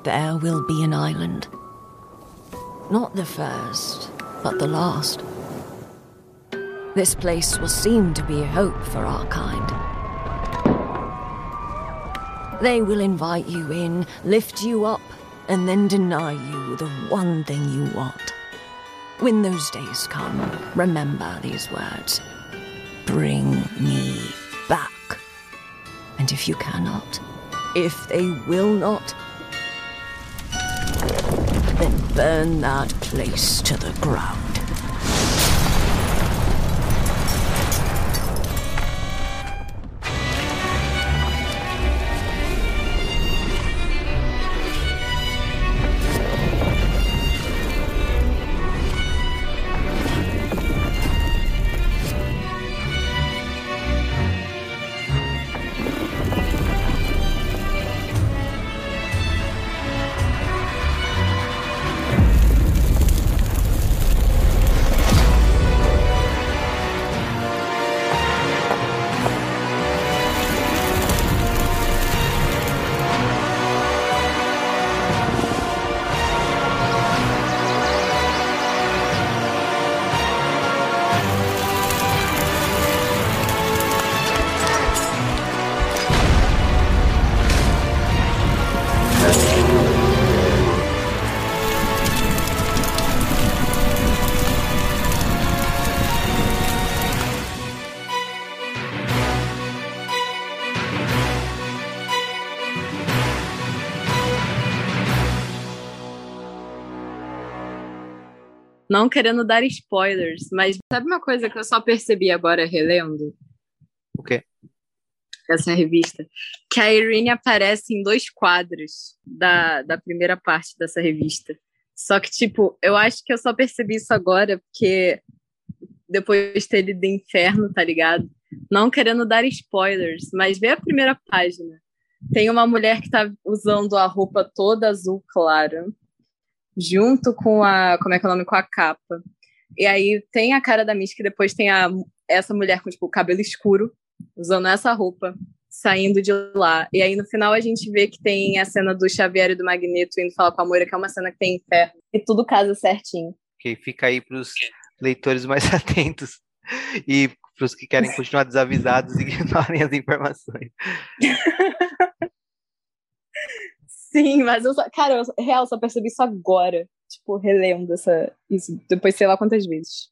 There will be an island. Not the first, but the last. This place will seem to be a hope for our kind. They will invite you in, lift you up, and then deny you the one thing you want. When those days come, remember these words Bring me back. And if you cannot, if they will not, burn that place to the ground. Não querendo dar spoilers, mas sabe uma coisa que eu só percebi agora relendo? O quê? Essa revista. Que a Irene aparece em dois quadros da, da primeira parte dessa revista. Só que, tipo, eu acho que eu só percebi isso agora porque depois de ter lido Inferno, tá ligado? Não querendo dar spoilers, mas vê a primeira página. Tem uma mulher que tá usando a roupa toda azul clara junto com a, como é que é o nome, com a capa. E aí tem a cara da Mística e depois tem a, essa mulher com, tipo, cabelo escuro, usando essa roupa, saindo de lá. E aí no final a gente vê que tem a cena do Xavier e do Magneto indo falar com a Moira, que é uma cena que tem inferno. E tudo casa certinho. Que fica aí pros leitores mais atentos. E pros que querem continuar desavisados, ignorem as informações. Sim, mas eu só, cara, eu real só percebi isso agora, tipo, relendo essa, isso, depois sei lá quantas vezes.